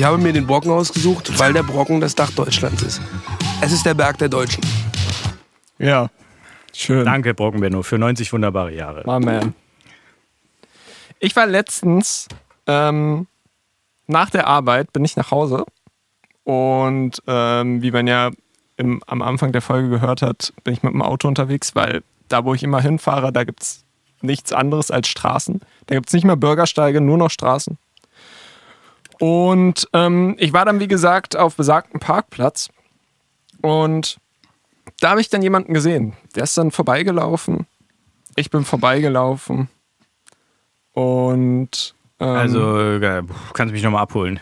Ich habe mir den Brocken ausgesucht, weil der Brocken das Dach Deutschlands ist. Es ist der Berg der Deutschen. Ja. Schön. Danke, Brockenbenno, für 90 wunderbare Jahre. My man. Ich war letztens ähm, nach der Arbeit, bin ich nach Hause und ähm, wie man ja im, am Anfang der Folge gehört hat, bin ich mit dem Auto unterwegs, weil da, wo ich immer hinfahre, da gibt es nichts anderes als Straßen. Da gibt es nicht mehr Bürgersteige, nur noch Straßen. Und ähm, ich war dann, wie gesagt, auf besagten Parkplatz und da habe ich dann jemanden gesehen. Der ist dann vorbeigelaufen. Ich bin vorbeigelaufen. Und. Ähm, Also, äh, kannst du mich nochmal abholen?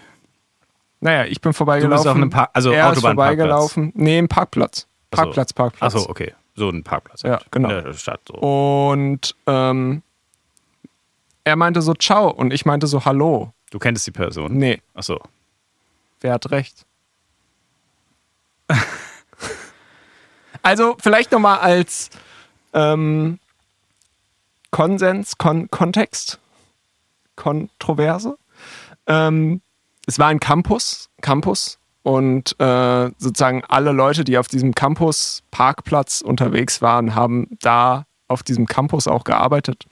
Naja, ich bin vorbeigelaufen. Du bist auf einem Park- also er ist Autobahnparkplatz. vorbeigelaufen. Nee, im Parkplatz. Parkplatz, Parkplatz. Achso, okay. So ein Parkplatz. Ja, genau. In der Stadt. So. Und ähm, er meinte so Ciao und ich meinte so Hallo. Du kennst die Person? Nee, Achso. wer hat recht? also vielleicht nochmal als ähm, Konsens, Kon Kontext, Kontroverse. Ähm, es war ein Campus, Campus und äh, sozusagen alle Leute, die auf diesem Campus Parkplatz unterwegs waren, haben da auf diesem Campus auch gearbeitet.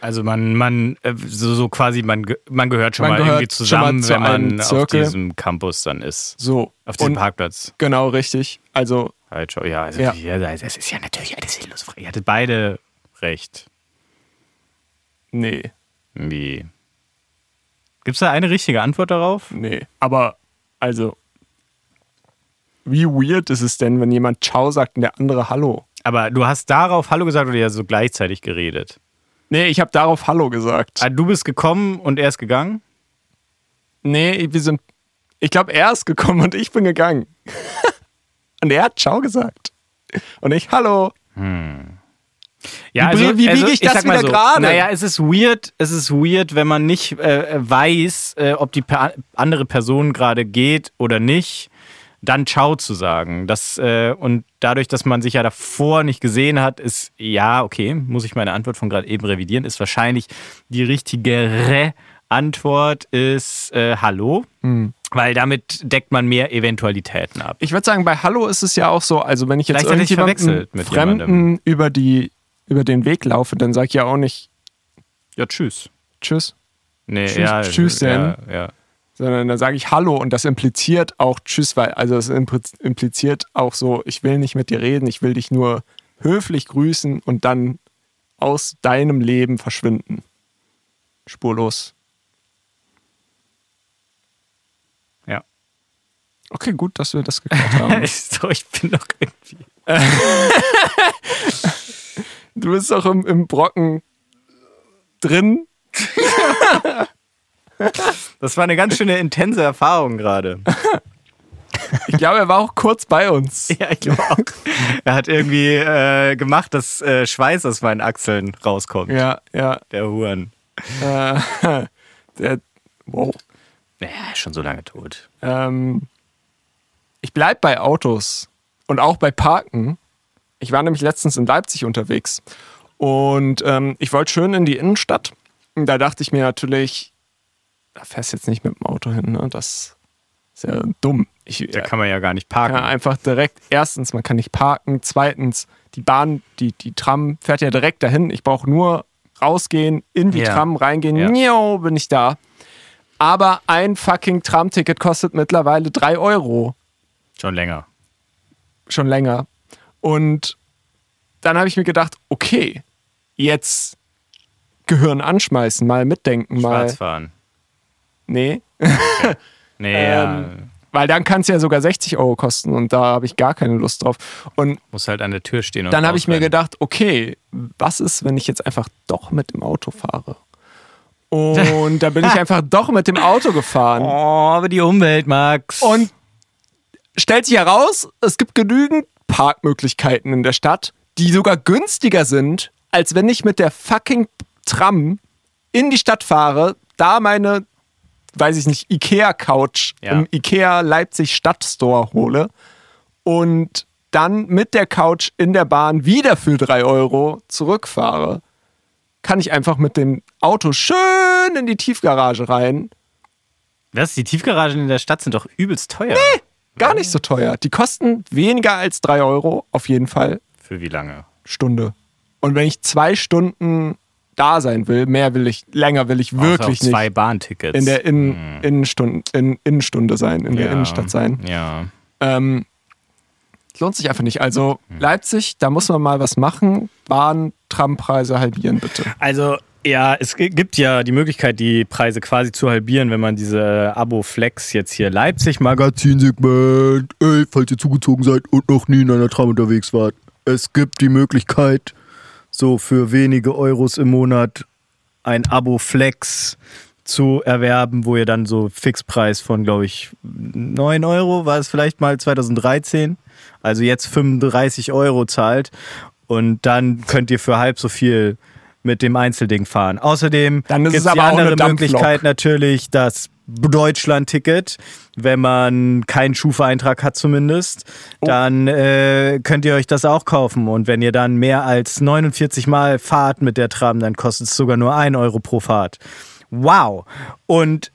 Also man, man, äh, so, so quasi, man, man gehört schon Man mal gehört irgendwie zusammen, zu wenn man auf Zirkel. diesem Campus dann ist. So. Auf diesem Und- Parkplatz. Genau, richtig. Also, Halt ja, also, Ja. ja. das ist ja natürlich alles sinnlos. Ihr hattet beide recht. nee, Wie? Gibt es da eine richtige Antwort darauf? nee. Aber, also, wie weird ist es denn, wenn jemand Ciao sagt und der andere Hallo? Aber du hast darauf Hallo gesagt oder ja so gleichzeitig geredet? Nee, ich habe darauf Hallo gesagt. Ah, du bist gekommen und er ist gegangen? Nee, wir sind. Ich glaube, er ist gekommen und ich bin gegangen. und er hat Ciao gesagt. Und ich Hallo. Ja, Wie brie- wie biege ich das mal wieder gerade? Naja, es ist weird, es ist weird, wenn man nicht äh, weiß, äh, ob die per andere Person gerade geht oder nicht, dann Ciao zu sagen. Das, äh, und dadurch, dass man sich ja davor nicht gesehen hat, ist ja, okay, muss ich meine Antwort von gerade eben revidieren, ist wahrscheinlich die richtigere Antwort ist äh, Hallo, Hm. weil damit deckt man mehr Eventualitäten ab. Ich würde sagen, bei Hallo ist es ja auch so, also wenn ich jetzt Vielleicht irgendjemanden mit Fremden jemandem. über, die, über den Weg laufe, dann sage ich ja auch nicht Ja, tschüss. Tschüss, Nee, Tschüss- ja, tschüss ja, denn. ja. Sondern dann sage ich Hallo und das impliziert auch Tschüss, weil, also es impli- impliziert auch so, ich will nicht mit dir reden, ich will dich nur höflich grüßen und dann aus deinem Leben verschwinden. Spurlos. Ja. Okay, gut, dass wir das geklärt haben. So, ich bin doch irgendwie. Du bist doch im, im Brocken drin. Das war eine ganz schöne intense Erfahrung gerade. Ich glaube, er war auch kurz bei uns. Ja, ich glaube auch. Er hat irgendwie äh, gemacht, dass äh, Schweiß aus meinen Achseln rauskommt. Ja, ja. Der Huren. Äh, der, wow. Ja, ist schon so lange tot. Ähm, ich bleib bei Autos und auch bei Parken. Ich war nämlich letztens in Leipzig unterwegs und ähm, ich wollte schön in die Innenstadt. Da dachte ich mir natürlich, da fährst du jetzt nicht mit dem Auto hin, ne? Das ist ja dumm. Ich, Da kann man ja gar nicht parken. ja, einfach direkt, erstens, man kann nicht parken. Zweitens, die Bahn, die, die Tram fährt ja direkt dahin. Ich brauche nur rausgehen, in die Ja. Tram reingehen. Ja. Nio, bin ich da. Aber ein fucking Tramticket kostet mittlerweile 3 Euro. Schon länger. Schon länger. Und dann habe ich mir gedacht, okay, jetzt Gehirn anschmeißen, mal mitdenken, mal. Schwarz fahren. Nee. Nee, Ähm, Weil dann kann es ja sogar 60 Euro kosten und da habe ich gar keine Lust drauf. Und ja. Muss halt an der Tür stehen und dann habe ich mir gedacht, okay, was ist, wenn ich jetzt einfach doch mit dem Auto fahre? Und da bin ich einfach doch mit dem Auto gefahren. Oh, aber die Umwelt, Max. Und stellt sich heraus, es gibt genügend Parkmöglichkeiten in der Stadt, die sogar günstiger sind, als wenn ich mit der fucking Tram in die Stadt fahre, da meine, weiß ich nicht, Ikea-Couch Ja. im Ikea Leipzig Stadtstore hole und dann mit der Couch in der Bahn wieder für drei Euro zurückfahre, kann ich einfach mit dem Auto schön in die Tiefgarage rein Was? Die Tiefgaragen in der Stadt sind doch übelst teuer. Nee, gar nicht so teuer. Die kosten weniger als 3 Euro, auf jeden Fall. Für wie lange? Stunde. Und wenn ich zwei Stunden da sein will, mehr will ich, länger will ich wirklich auch zwei nicht Bahntickets. in der in, Innenstunde, in, Innenstunde sein, in der Ja. Innenstadt sein. Ja. Ähm, lohnt sich einfach nicht. Also Hm. Leipzig, da muss man mal was machen. Bahn, Trampreise halbieren bitte. Also, ja, es gi- gibt ja die Möglichkeit, die Preise quasi zu halbieren, wenn man diese Abo-Flex jetzt hier Leipzig Magazinsegment, ey, falls ihr zugezogen seid und noch nie in einer Tram unterwegs wart. Es gibt die Möglichkeit, so für wenige Euros im Monat ein Abo-Flex zu erwerben, wo ihr dann so Fixpreis von, glaube ich, 9 Euro war es vielleicht mal 2013, also jetzt 35 Euro zahlt und dann könnt ihr für halb so viel mit dem Einzelding fahren. Außerdem gibt es die andere. Möglichkeit natürlich das Deutschland-Ticket, wenn man keinen Schufa-Eintrag hat zumindest, Oh. dann äh, könnt ihr euch das auch kaufen. Und wenn ihr dann mehr als 49 Mal fahrt mit der Tram, dann kostet es sogar nur 1 Euro pro Fahrt. Wow. Und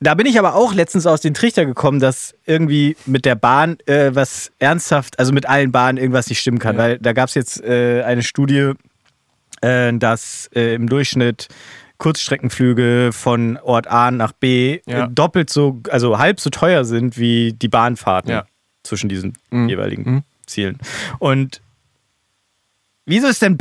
da bin ich aber auch letztens aus den Trichter gekommen, dass irgendwie mit der Bahn äh, was ernsthaft, also mit allen Bahnen irgendwas nicht stimmen kann. Weil da gab es jetzt äh, eine Studie, äh, dass äh, im Durchschnitt Kurzstreckenflüge von Ort A nach B Ja. doppelt so, also halb so teuer sind wie die Bahnfahrten Ja. zwischen diesen Mhm. jeweiligen Mhm. Zielen. Und wieso ist denn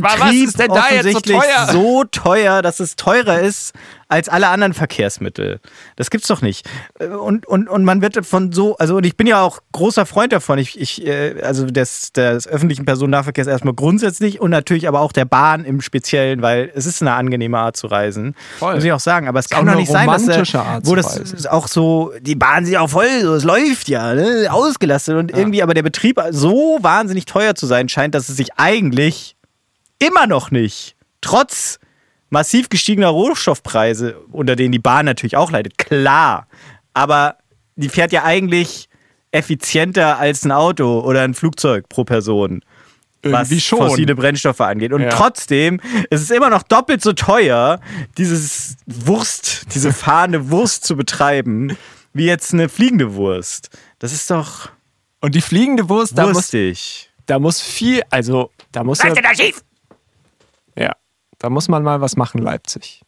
Bahnbetrieb was ist denn da jetzt so teuer? so teuer, dass es teurer ist als alle anderen Verkehrsmittel? Das gibt's doch nicht. Äh, Und, und, und man wird von so, also und ich bin ja auch großer Freund davon, ich, ich äh, also des, des öffentlichen Personennahverkehrs erstmal grundsätzlich und natürlich aber auch der Bahn im Speziellen, weil es ist eine angenehme Art zu reisen. Voll. Muss ich auch sagen. Aber es kann doch nicht sein, dass romantische äh, wo das auch so, die Bahn sind ja auch voll, so, es läuft ja, ne? ausgelastet und irgendwie, aber der Betrieb so wahnsinnig teuer zu sein scheint, dass es sich eigentlich immer noch nicht, trotz massiv gestiegener Rohstoffpreise, unter denen die Bahn natürlich auch leidet, klar, aber die fährt ja eigentlich effizienter als ein Auto oder ein Flugzeug pro Person. Was Irgendwie schon. fossile Brennstoffe angeht. Und Ja. trotzdem ist es immer noch doppelt so teuer, dieses Wurst, diese fahrende Wurst zu betreiben, wie jetzt eine fliegende Wurst. Das ist doch Und die fliegende Wurst, da muss, da muss viel, also da muss ja, da schief? Ja, da muss man mal was machen, Leipzig.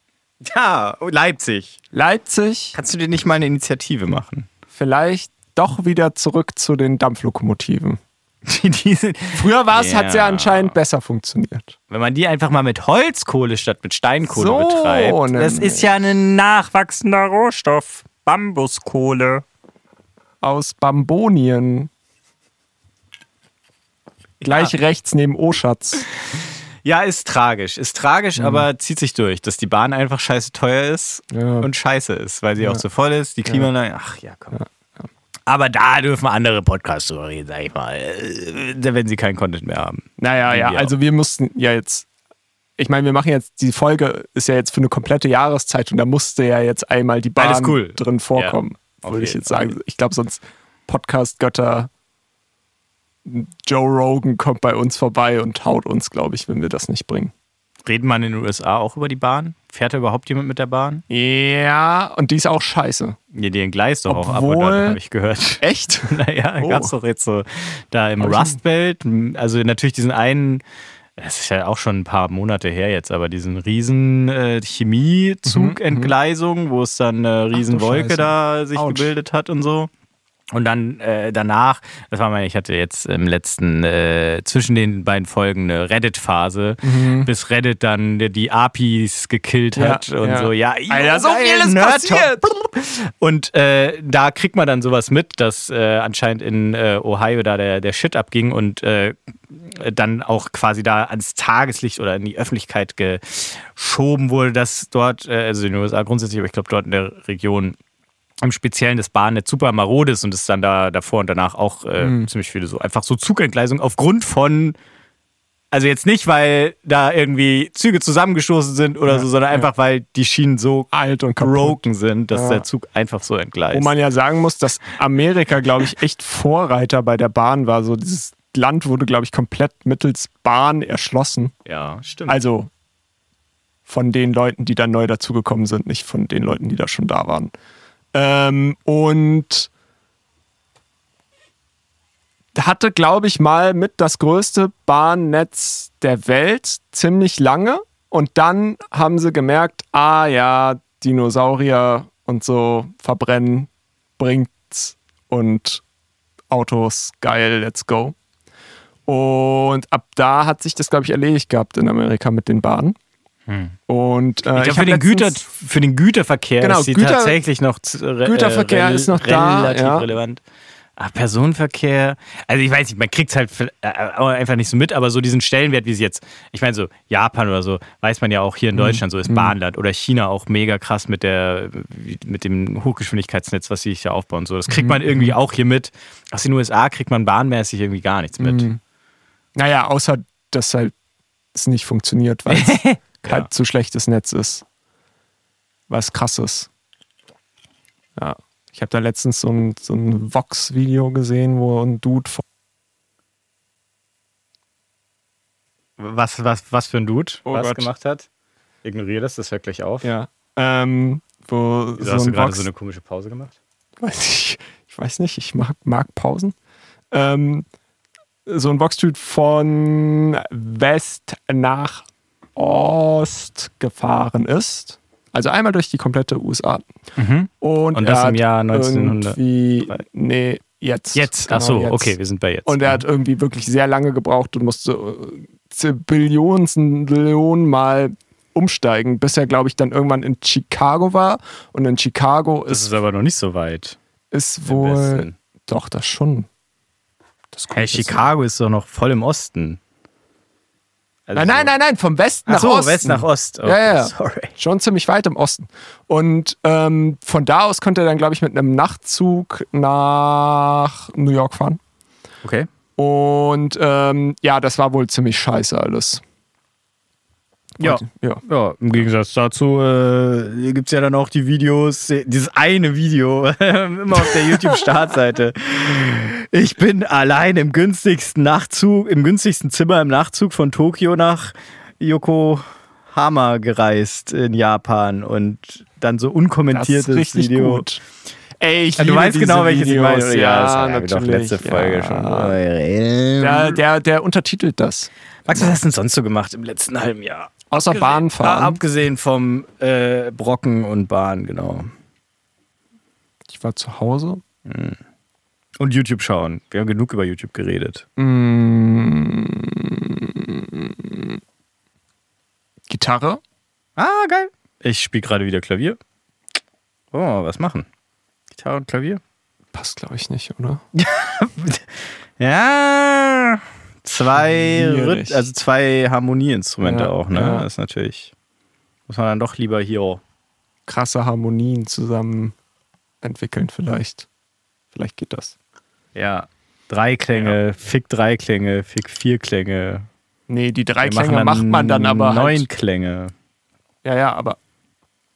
Ja, Leipzig. Leipzig, Kannst du dir nicht mal eine Initiative machen? vielleicht doch wieder zurück zu den Dampflokomotiven. Früher war es, hat es ja Ja. anscheinend besser funktioniert. wenn man die einfach mal mit Holzkohle statt mit Steinkohle So, betreibt. Das nämlich. ist ja ein nachwachsender Rohstoff. Bambuskohle. Aus Bambonien. Gleich rechts neben Oschatz. Ja, ist tragisch. Ist tragisch, Mhm. aber zieht sich durch, dass die Bahn einfach scheiße teuer ist Ja. und scheiße ist, weil sie Ja. auch so voll ist. Die Klimaanlage, ach ja, komm. Aber da dürfen andere Podcasts drüber reden, sag ich mal. äh, Wenn sie keinen Content mehr haben. Naja, ja, also wir mussten ja jetzt. Ich meine, wir machen jetzt, die Folge ist ja jetzt für eine komplette Jahreszeit und da musste ja jetzt einmal die Bahn cool. drin vorkommen. Ja, würde ich jetzt sagen. Ich glaube, sonst Podcast-Götter Joe Rogan kommt bei uns vorbei und haut uns, glaube ich, wenn wir das nicht bringen. Reden man in den USA auch über die Bahn? Fährt da überhaupt jemand mit der Bahn? Ja, und die ist auch scheiße. Ja, die entgleist doch auch ab Obwohl- und an, habe ich gehört. Echt? Naja, Oh. gab's doch jetzt so da im Hab ich Rust Belt, also natürlich diesen einen, das ist ja auch schon ein paar Monate her jetzt, aber diesen riesen äh, Chemiezug-Entgleisung, wo es dann eine riesen Wolke Scheiße. da sich Autsch. gebildet hat und so. Und dann äh, danach, das war mal, ich hatte jetzt im letzten, äh, zwischen den beiden Folgen eine Reddit-Phase, Mhm. bis Reddit dann die, die APIs gekillt Ja, hat und ja. so, ja, Alter, so viel ist passiert. Und äh, da kriegt man dann sowas mit, dass äh, anscheinend in äh, Ohio da der, der Shit abging und äh, dann auch quasi da ans Tageslicht oder in die Öffentlichkeit geschoben wurde, dass dort, also in den USA grundsätzlich, aber ich glaube dort in der Region im Speziellen das Bahnnetz super marode ist und es dann da davor und danach auch äh, Mhm. ziemlich viele so einfach so Zugentgleisungen aufgrund von also jetzt nicht, weil da irgendwie Züge zusammengestoßen sind oder Ja, so, sondern ja. einfach, weil die Schienen so Alt und kaputt. broken sind, dass Ja. der Zug einfach so entgleist. Wo man ja sagen muss, dass Amerika, glaube ich, echt Vorreiter bei der Bahn war. So dieses Land wurde, glaube ich, komplett mittels Bahn erschlossen. ja, stimmt. Also von den Leuten, die dann neu dazugekommen sind, nicht von den Leuten, die da schon da waren. Ähm, und hatte, glaube ich, mal mit das größte Bahnnetz der Welt ziemlich lange. Und dann haben sie gemerkt, ah ja, Dinosaurier und so verbrennen bringt's und Autos, geil, let's go. Und ab da hat sich das, glaube ich, erledigt gehabt in Amerika mit den Bahnen. Hm. Und äh, ich glaube, für, den Güter, für den Güterverkehr Genau, ist sie Güter- tatsächlich noch re- Güterverkehr äh, ist noch da, relativ ja. relevant. Ah, Personenverkehr, also ich weiß nicht, man kriegt es halt äh, auch einfach nicht so mit, aber so diesen Stellenwert, wie es jetzt, ich meine so Japan oder so, weiß man ja auch hier in Mhm. Deutschland, so ist Mhm. Bahnland oder China auch mega krass mit der mit dem Hochgeschwindigkeitsnetz, was sie sich da aufbauen. So, das kriegt Mhm. man irgendwie auch hier mit. Aus den USA kriegt man bahnmäßig irgendwie gar nichts mit. Naja, außer dass halt es nicht funktioniert, weil es halt zu schlechtes Netz ist. Was krass ist. Ja. Ich habe da letztens so ein, so ein Vox-Video gesehen, wo ein Dude von Was, was, was für ein Dude Oh was Gott. gemacht hat? Ignoriere das, das hört gleich auf. Ja. Ähm, wo Wieso so hast du ein gerade Vox, so eine komische Pause gemacht? weiß ich, ich weiß nicht, ich mag, mag Pausen. Ähm, so ein Vox-Dude von West nach Ost gefahren ist. Also einmal durch die komplette USA. Mhm. Und, Und das im Jahr 1900 Irgendwie, nee, jetzt. Jetzt, Genau, ach so, jetzt. okay, wir sind bei jetzt. Und er hat irgendwie wirklich sehr lange gebraucht und musste äh, Billionen, Billionen Mal umsteigen, bis er, glaube ich, dann irgendwann in Chicago war. Und in Chicago das ist, ist aber noch nicht so weit. ist wohl. Doch, das schon. Das Hey, Chicago ist doch noch voll im Osten. Also Nein, nein, nein, nein, vom Westen Ach nach so, Osten. West nach Ost. Okay, ja, ja, sorry. Schon ziemlich weit im Osten. Und ähm, von da aus konnte er dann, glaube ich, mit einem Nachtzug nach New York fahren. Okay. Und ähm, ja, das war wohl ziemlich scheiße alles. Ja. Ja. Ja, im Gegensatz dazu äh, gibt es ja dann auch die Videos, dieses eine Video, immer auf der YouTube-Startseite. Ich bin allein im günstigsten Nachtzug, im günstigsten Zimmer im Nachtzug von Tokio nach Yokohama gereist in Japan und dann so Das unkommentiertes ist richtig Video. gut. Ey, ich Ja, du weißt genau, welches ich meine. Videos. oder? Ja, das wir doch natürlich. letzte Folge ja. schon. Der, der, der untertitelt das. Max, was hast du denn sonst so gemacht im letzten halben Jahr? Außer Abgesehen- Bahnfahren. Ah, abgesehen vom äh, Brocken und Bahn, genau. Ich war zu Hause. Und YouTube schauen. Wir haben genug über YouTube geredet. Mm, Gitarre. Ah, geil. Ich spiele gerade wieder Klavier. Oh, was machen? Gitarre und Klavier? Passt, glaube ich, nicht, oder? Ja. Zwei. Rhyth- also zwei Harmonieinstrumente Ja, auch, ne? ja. Das ist natürlich. Muss man dann doch lieber hier. Krasse Harmonien zusammen entwickeln, vielleicht. Vielleicht geht das. Ja. Drei Klänge, Fick drei Klänge, Fick vier Klänge. Nee, die drei Wir Klänge macht man dann aber Neun halt. Klänge. Ja, ja, aber.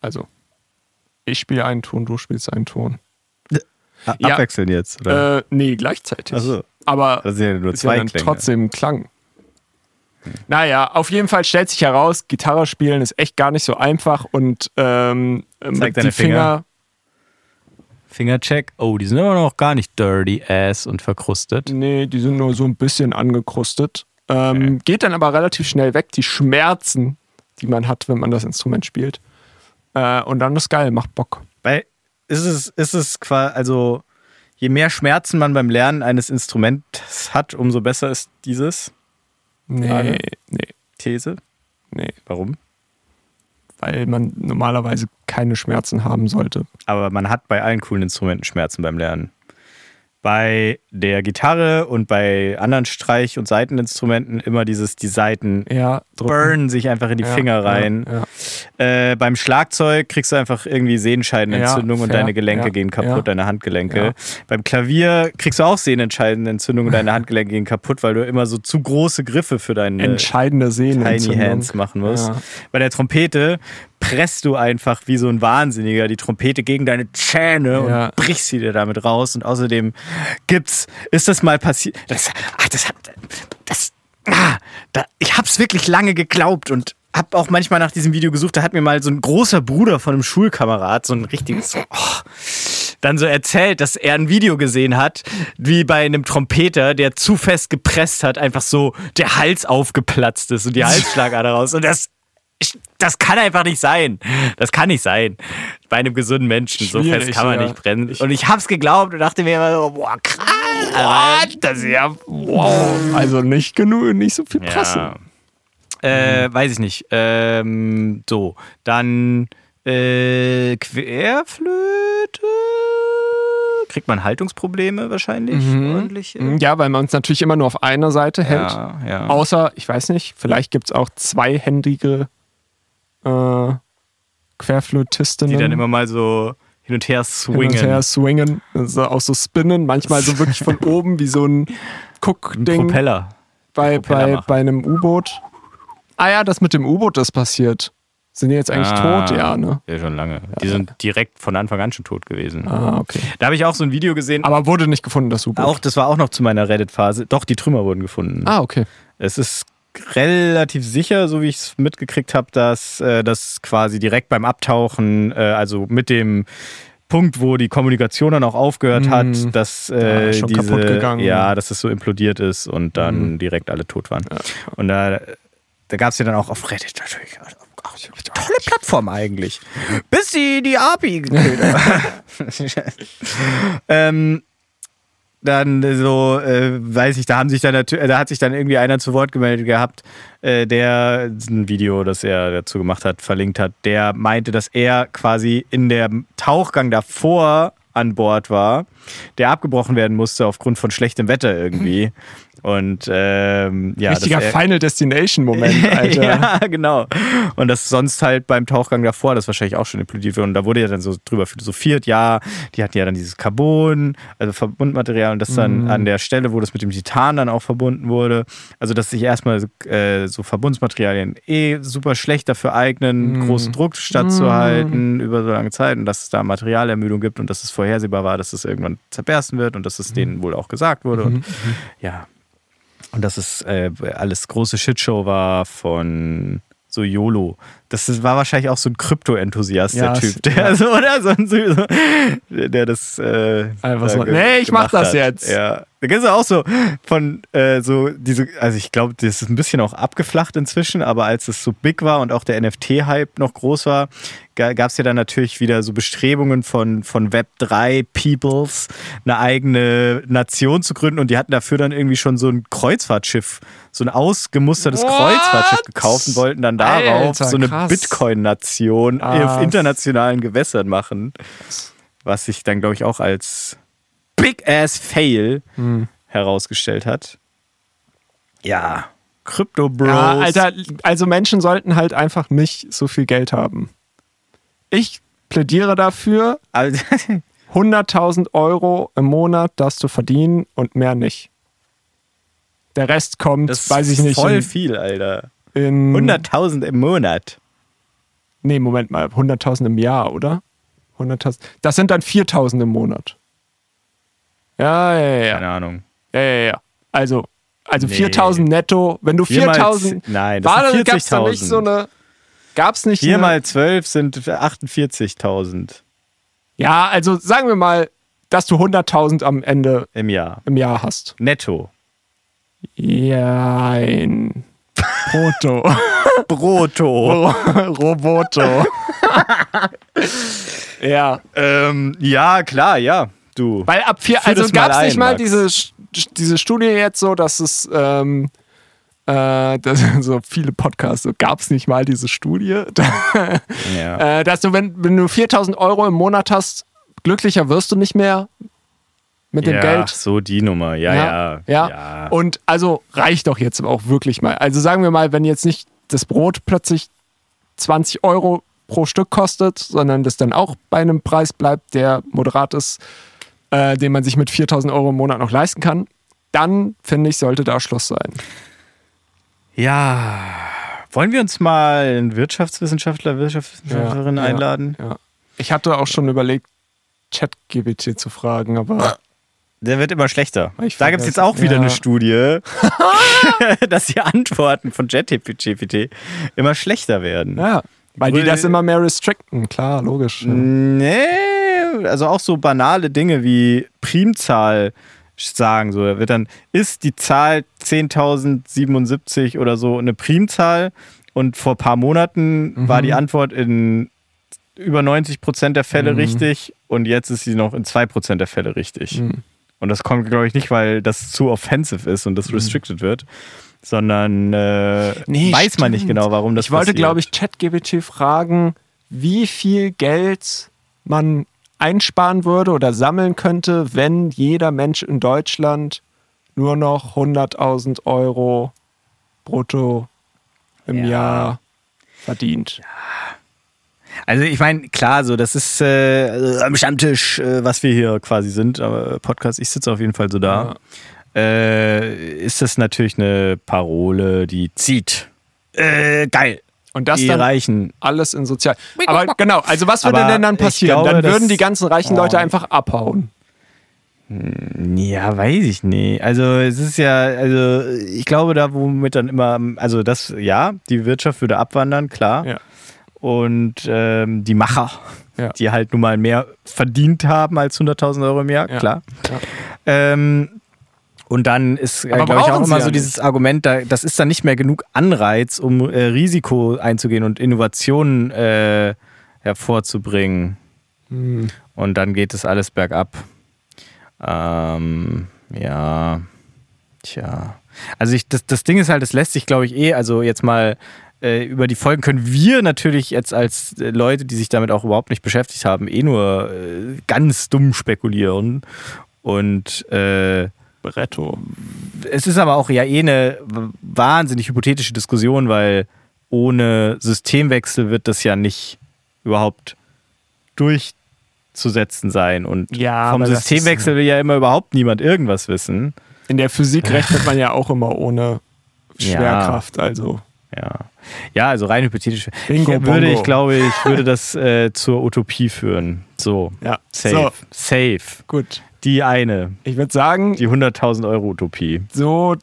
Also. Ich spiele einen Ton, du spielst einen Ton. A- Ja. Abwechseln jetzt, oder? Äh, nee, gleichzeitig. Ach so. Aber Das sind ja nur zwei ja Klänge. trotzdem Klang. Naja, auf jeden Fall stellt sich heraus, Gitarre spielen ist echt gar nicht so einfach und ähm, mit deine die Finger. Fingercheck. Oh, die sind immer noch gar nicht dirty ass und verkrustet. Nee, die sind nur so ein bisschen angekrustet. Ähm, Geht dann aber relativ schnell weg, die Schmerzen, die man hat, wenn man das Instrument spielt. Äh, und dann ist geil, macht Bock. Weil ist es, ist es quasi, also je mehr Schmerzen man beim Lernen eines Instruments hat, umso besser ist dieses Nee, Frage? nee, These. nee. Warum? Weil man normalerweise keine Schmerzen haben sollte. Aber man hat bei allen coolen Instrumenten Schmerzen beim Lernen. Bei der Gitarre und bei anderen Streich- und Saiteninstrumenten immer dieses, die Saiten Ja, burnen sich einfach in die Ja, Finger rein. Ja. Äh, beim Schlagzeug kriegst du einfach irgendwie Sehenscheidenentzündung und deine Gelenke gehen kaputt, deine Handgelenke. Beim Klavier kriegst du auch Sehnenscheidenentzündung und deine Handgelenke gehen kaputt, weil du immer so zu große Griffe für deine Entscheidende. Tiny Hands machen musst. Bei der Trompete presst du einfach wie so ein Wahnsinniger die Trompete gegen deine Zähne Ja. und brichst sie dir damit raus. Und außerdem gibt's, ist das mal passiert? Das, ach, das hat, das, ah, da, ich hab's wirklich lange geglaubt und habe auch manchmal nach diesem Video gesucht. Da hat mir mal so ein großer Bruder von einem Schulkamerad, so ein richtiges, oh, dann so erzählt, dass er ein Video gesehen hat, wie bei einem Trompeter, der zu fest gepresst hat, einfach so der Hals aufgeplatzt ist und die Halsschlagader raus. Und das, das kann einfach nicht sein. Das kann nicht sein. Bei einem gesunden Menschen. so fest Schwierig, kann man ja. nicht brennen. Und ich hab's geglaubt und dachte mir immer so, boah, krass. What? Das ist ja, wow. Also nicht genug, nicht so viel Presse. Ja. Äh, weiß ich nicht. Ähm, so, dann äh, Querflöte. Kriegt man Haltungsprobleme wahrscheinlich? Ordentlich. Mhm. Ja, weil man es natürlich immer nur auf einer Seite hält. Ja, ja. Außer, ich weiß nicht, vielleicht gibt es auch zweihändige äh, Querflötistinnen. Die dann immer mal so hin und her swingen. Hin und her swingen. Also auch so spinnen. Manchmal so wirklich von oben wie so ein Guckding. Propeller. Bei, Propeller bei, machen. bei einem U-Boot. Ah ja, das mit dem U-Boot ist passiert. Sind die jetzt eigentlich Ah, tot? Ja, ne? Ja, schon lange. Die sind direkt von Anfang an schon tot gewesen. Ah, okay. Da habe ich auch so ein Video gesehen. Aber wurde nicht gefunden, das U-Boot. Auch, das war auch noch zu meiner Reddit-Phase. Doch, die Trümmer wurden gefunden. Ah, okay. Es ist relativ sicher, so wie ich es mitgekriegt habe, dass äh, das quasi direkt beim Abtauchen, äh, also mit dem Punkt, wo die Kommunikation dann auch aufgehört Mhm. hat, dass äh, Ja, schon diese, kaputt gegangen. ja, dass es so implodiert ist und dann Mhm. direkt alle tot waren. Und da, da gab es ja dann auch auf Reddit natürlich. Tolle Plattform eigentlich. Bis die die API gekillt haben. ähm, dann so, äh, weiß ich, da haben sich dann da hat sich dann irgendwie einer zu Wort gemeldet gehabt, äh, der ein Video, das er dazu gemacht hat, verlinkt hat, der meinte, dass er quasi in der Tauchgang davor an Bord war, der abgebrochen werden musste aufgrund von schlechtem Wetter irgendwie. Und ähm, ja, Richtiger dass er- Final Destination-Moment, Alter. ja, genau. Und das sonst halt beim Tauchgang davor, das wahrscheinlich auch schon implodiert wird. Und da wurde ja dann so drüber philosophiert, ja, die hatten ja dann dieses Carbon, also Verbundmaterial, und das dann Mhm. an der Stelle, wo das mit dem Titan dann auch verbunden wurde. Also, dass sich erstmal äh, so Verbundsmaterialien eh super schlecht dafür eignen, Mhm. großen Druck stattzuhalten über so lange Zeit und dass es da Materialermüdung gibt und dass es vorhersehbar war, dass es irgendwann zerbersten wird und dass es denen wohl auch gesagt wurde. Und ja, und dass es äh, alles große Shitshow war von so YOLO. Das war wahrscheinlich auch so ein Krypto-Enthusiast, Ja, der Typ. Der, ja. so, oder? So, ein- so, der das äh, Einfach so, nee, ich mach das hat. jetzt. Ja. Da gibt es auch so von äh, so diese, also ich glaube, das ist ein bisschen auch abgeflacht inzwischen, aber als es so big war und auch der NFT-Hype noch groß war, gab es ja dann natürlich wieder so Bestrebungen von, von Web3 Peoples, eine eigene Nation zu gründen und die hatten dafür dann irgendwie schon so ein Kreuzfahrtschiff, so ein ausgemustertes What? Kreuzfahrtschiff gekauft und wollten dann darauf Alter, so eine. Bitcoin-Nation Ah. auf internationalen Gewässern machen. Was sich dann, glaube ich, auch als Big-Ass-Fail Hm. herausgestellt hat. Ja, Crypto Bros. Ja, Alter, also Menschen sollten halt einfach nicht so viel Geld haben. Ich plädiere dafür, Also, 100.000 Euro im Monat darfst du verdienen und mehr nicht. Der Rest kommt, das weiß ich nicht, voll in, viel, Alter. in 100.000 im Monat. Nee, Moment mal, 100.000 im Jahr, oder? 100.000. Das sind dann 4.000 im Monat. Ja, ja, ja. Keine Ahnung. Ja, ja, ja. Also, also Nee. 4.000 netto. Wenn du Vier mal 4.000. z- nein, das war, sind gab's da nicht 40.000. so eine. Gab's nicht 4 eine, mal 12 sind 48.000 Ja, also sagen wir mal, dass du 100.000 am Ende im Jahr. im Jahr hast. Netto. Ja, ein Proto. Brutto. Roboto. ja. ähm, ja, klar, ja. Du. Weil ab vier, also gab es nicht mal Max. diese, diese Studie jetzt so, dass es ähm, äh, das, so viele Podcasts, so gab es nicht mal diese Studie, Ja. äh, dass du, wenn, wenn du 4000 Euro im Monat hast, glücklicher wirst du nicht mehr mit dem ja, Geld. so die Nummer. Ja, ja. ja. ja. Und also reicht doch jetzt auch wirklich mal. Also sagen wir mal, wenn jetzt nicht das Brot plötzlich 20 Euro pro Stück kostet, sondern das dann auch bei einem Preis bleibt, der moderat ist, äh, den man sich mit 4000 Euro im Monat noch leisten kann, dann finde ich, sollte da Schluss sein. Ja. Wollen wir uns mal einen Wirtschaftswissenschaftler, Wirtschaftswissenschaftlerin Ja, einladen? Ja. Ich hatte auch schon überlegt, ChatGBT zu fragen, aber Der wird immer schlechter. Ich da gibt es jetzt auch wieder ja. eine Studie, dass die Antworten von JetGPT immer schlechter werden. Ja, weil die das immer mehr restricten, klar, logisch. ja. Nee, also auch so banale Dinge wie Primzahl sagen. So, da wird dann, ist die Zahl 10.077 oder so eine Primzahl? Und vor ein paar Monaten Mhm. war die Antwort in über 90 Prozent der Fälle Mhm. richtig und jetzt ist sie noch in 2 Prozent der Fälle richtig. Mhm. Und das kommt, glaube ich, nicht, weil das zu offensive ist und das restricted wird, sondern äh, Nee, weiß man nicht stimmt. genau, warum das Ich wollte, glaube ich, ChatGPT fragen, wie viel Geld man einsparen würde oder sammeln könnte, wenn jeder Mensch in Deutschland nur noch 100.000 Euro brutto im Jahr verdient. Also ich meine, klar, so das ist äh, am Stammtisch, äh, was wir hier quasi sind, aber Podcast, ich sitze auf jeden Fall so da. Äh, ist das natürlich eine Parole, die zieht. Äh, geil. Und das die dann Reichen. alles in Sozial. Aber genau, also was würde Aber denn dann passieren? glaube, dann würden die ganzen reichen Leute Oh. einfach abhauen. Ja, weiß ich nicht. Also es ist ja, also ich glaube da, womit dann immer, also das, ja, die Wirtschaft würde abwandern, klar. Ja. Und ähm, die Macher, Ja. die halt nun mal mehr verdient haben als 100.000 Euro im Jahr, Ja. klar. Ja. Ähm, und dann ist, äh, glaube ich, auch immer so dieses Argument, da, das ist dann nicht mehr genug Anreiz, um äh, Risiko einzugehen und Innovationen äh, hervorzubringen. Hm. Und dann geht es alles bergab. Ähm, ja, tja. Also ich, das, das Ding ist halt, es lässt sich, glaube ich, eh, also jetzt mal äh, über die Folgen können wir natürlich jetzt als äh, Leute, die sich damit auch überhaupt nicht beschäftigt haben, eh nur äh, ganz dumm spekulieren. Und äh, Bretto. es ist aber auch ja eh eine wahnsinnig hypothetische Diskussion, weil ohne Systemwechsel wird das ja nicht überhaupt durchzusetzen sein. Und Ja, vom Systemwechsel will ja immer überhaupt niemand irgendwas wissen. In der Physik rechnet man ja auch immer ohne Schwerkraft, also. Ja. Ja, also rein hypothetisch. Bingo, ich, würde, bongo. ich glaube, ich würde das äh, zur Utopie führen. So. Ja. Safe. So. Safe. Gut. Die eine. Ich würde sagen, Die 100.000 Euro Utopie. so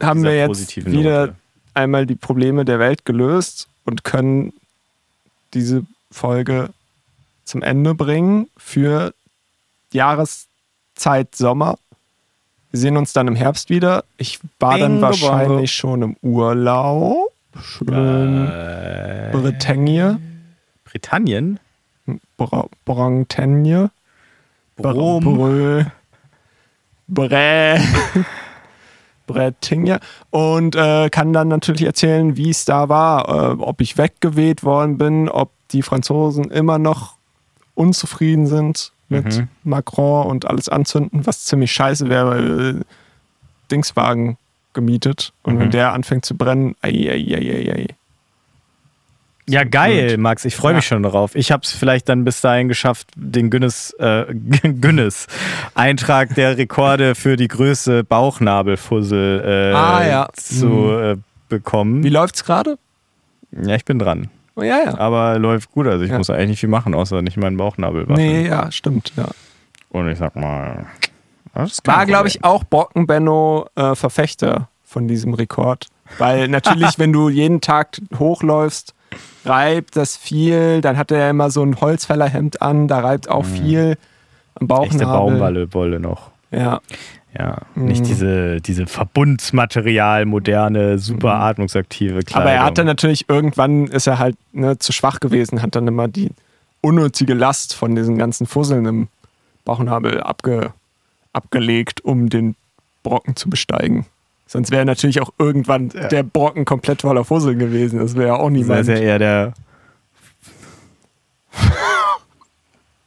haben wir jetzt wieder Note. einmal die Probleme der Welt gelöst und können diese Folge zum Ende bringen für Jahreszeit Sommer. Wir sehen uns dann im Herbst wieder. Ich war dann Bingo, wahrscheinlich bongo. schon im Urlaub. Schön Äh, Bretagne. Britannien? Bra Bretagne. Brom. Brä. Bretagne. Und äh, kann dann natürlich erzählen, wie es da war, äh, ob ich weggeweht worden bin, ob die Franzosen immer noch unzufrieden sind mit Mhm. Macron und alles anzünden, was ziemlich scheiße wäre, weil äh, Dingswagen gemietet. Und wenn Mhm. der anfängt zu brennen, ei, ei, ei, ei, ei. Ja, geil, Und- Max. Ich freue mich Ja. schon darauf. Ich habe es vielleicht dann bis dahin geschafft, den Guinness, äh, Guinness Eintrag der Rekorde für die größte Bauchnabelfussel äh, Ah, ja. zu Mhm. äh, bekommen. Wie läuft's gerade? Ja, ich bin dran. Ja, ja. Aber läuft gut. Also ich Ja. muss eigentlich nicht viel machen, außer nicht meinen Bauchnabel waschen. Nee, ja, stimmt. Ja. Und ich sag mal, das War, glaube ich, auch Brockenbenno äh, Verfechter von diesem Rekord. Weil natürlich, wenn du jeden Tag hochläufst, reibt das viel. Dann hat er ja immer so ein Holzfällerhemd an, da reibt auch viel am Mhm. Echte Bauchnabel. Baumwolle noch. Ja. Ja, Mhm. nicht diese, diese Verbundsmaterial, moderne, super atmungsaktive Kleidung. Aber er hatte natürlich, irgendwann ist er halt ne, zu schwach gewesen, hat dann immer die unnötige Last von diesen ganzen Fusseln im Bauchnabel abge, abgelegt, um den Brocken zu besteigen. Sonst wäre natürlich auch irgendwann der Brocken komplett voller Fusseln gewesen. Das wäre ja auch Das niemand. ist ja eher der.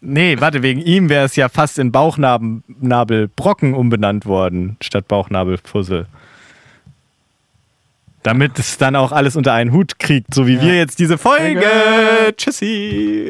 Nee, warte, wegen ihm wäre es ja fast in Bauchnabelbrocken umbenannt worden, statt Bauchnabelpuzzle. Damit es dann auch alles unter einen Hut kriegt, so wie wir jetzt diese Folge. Tschüssi.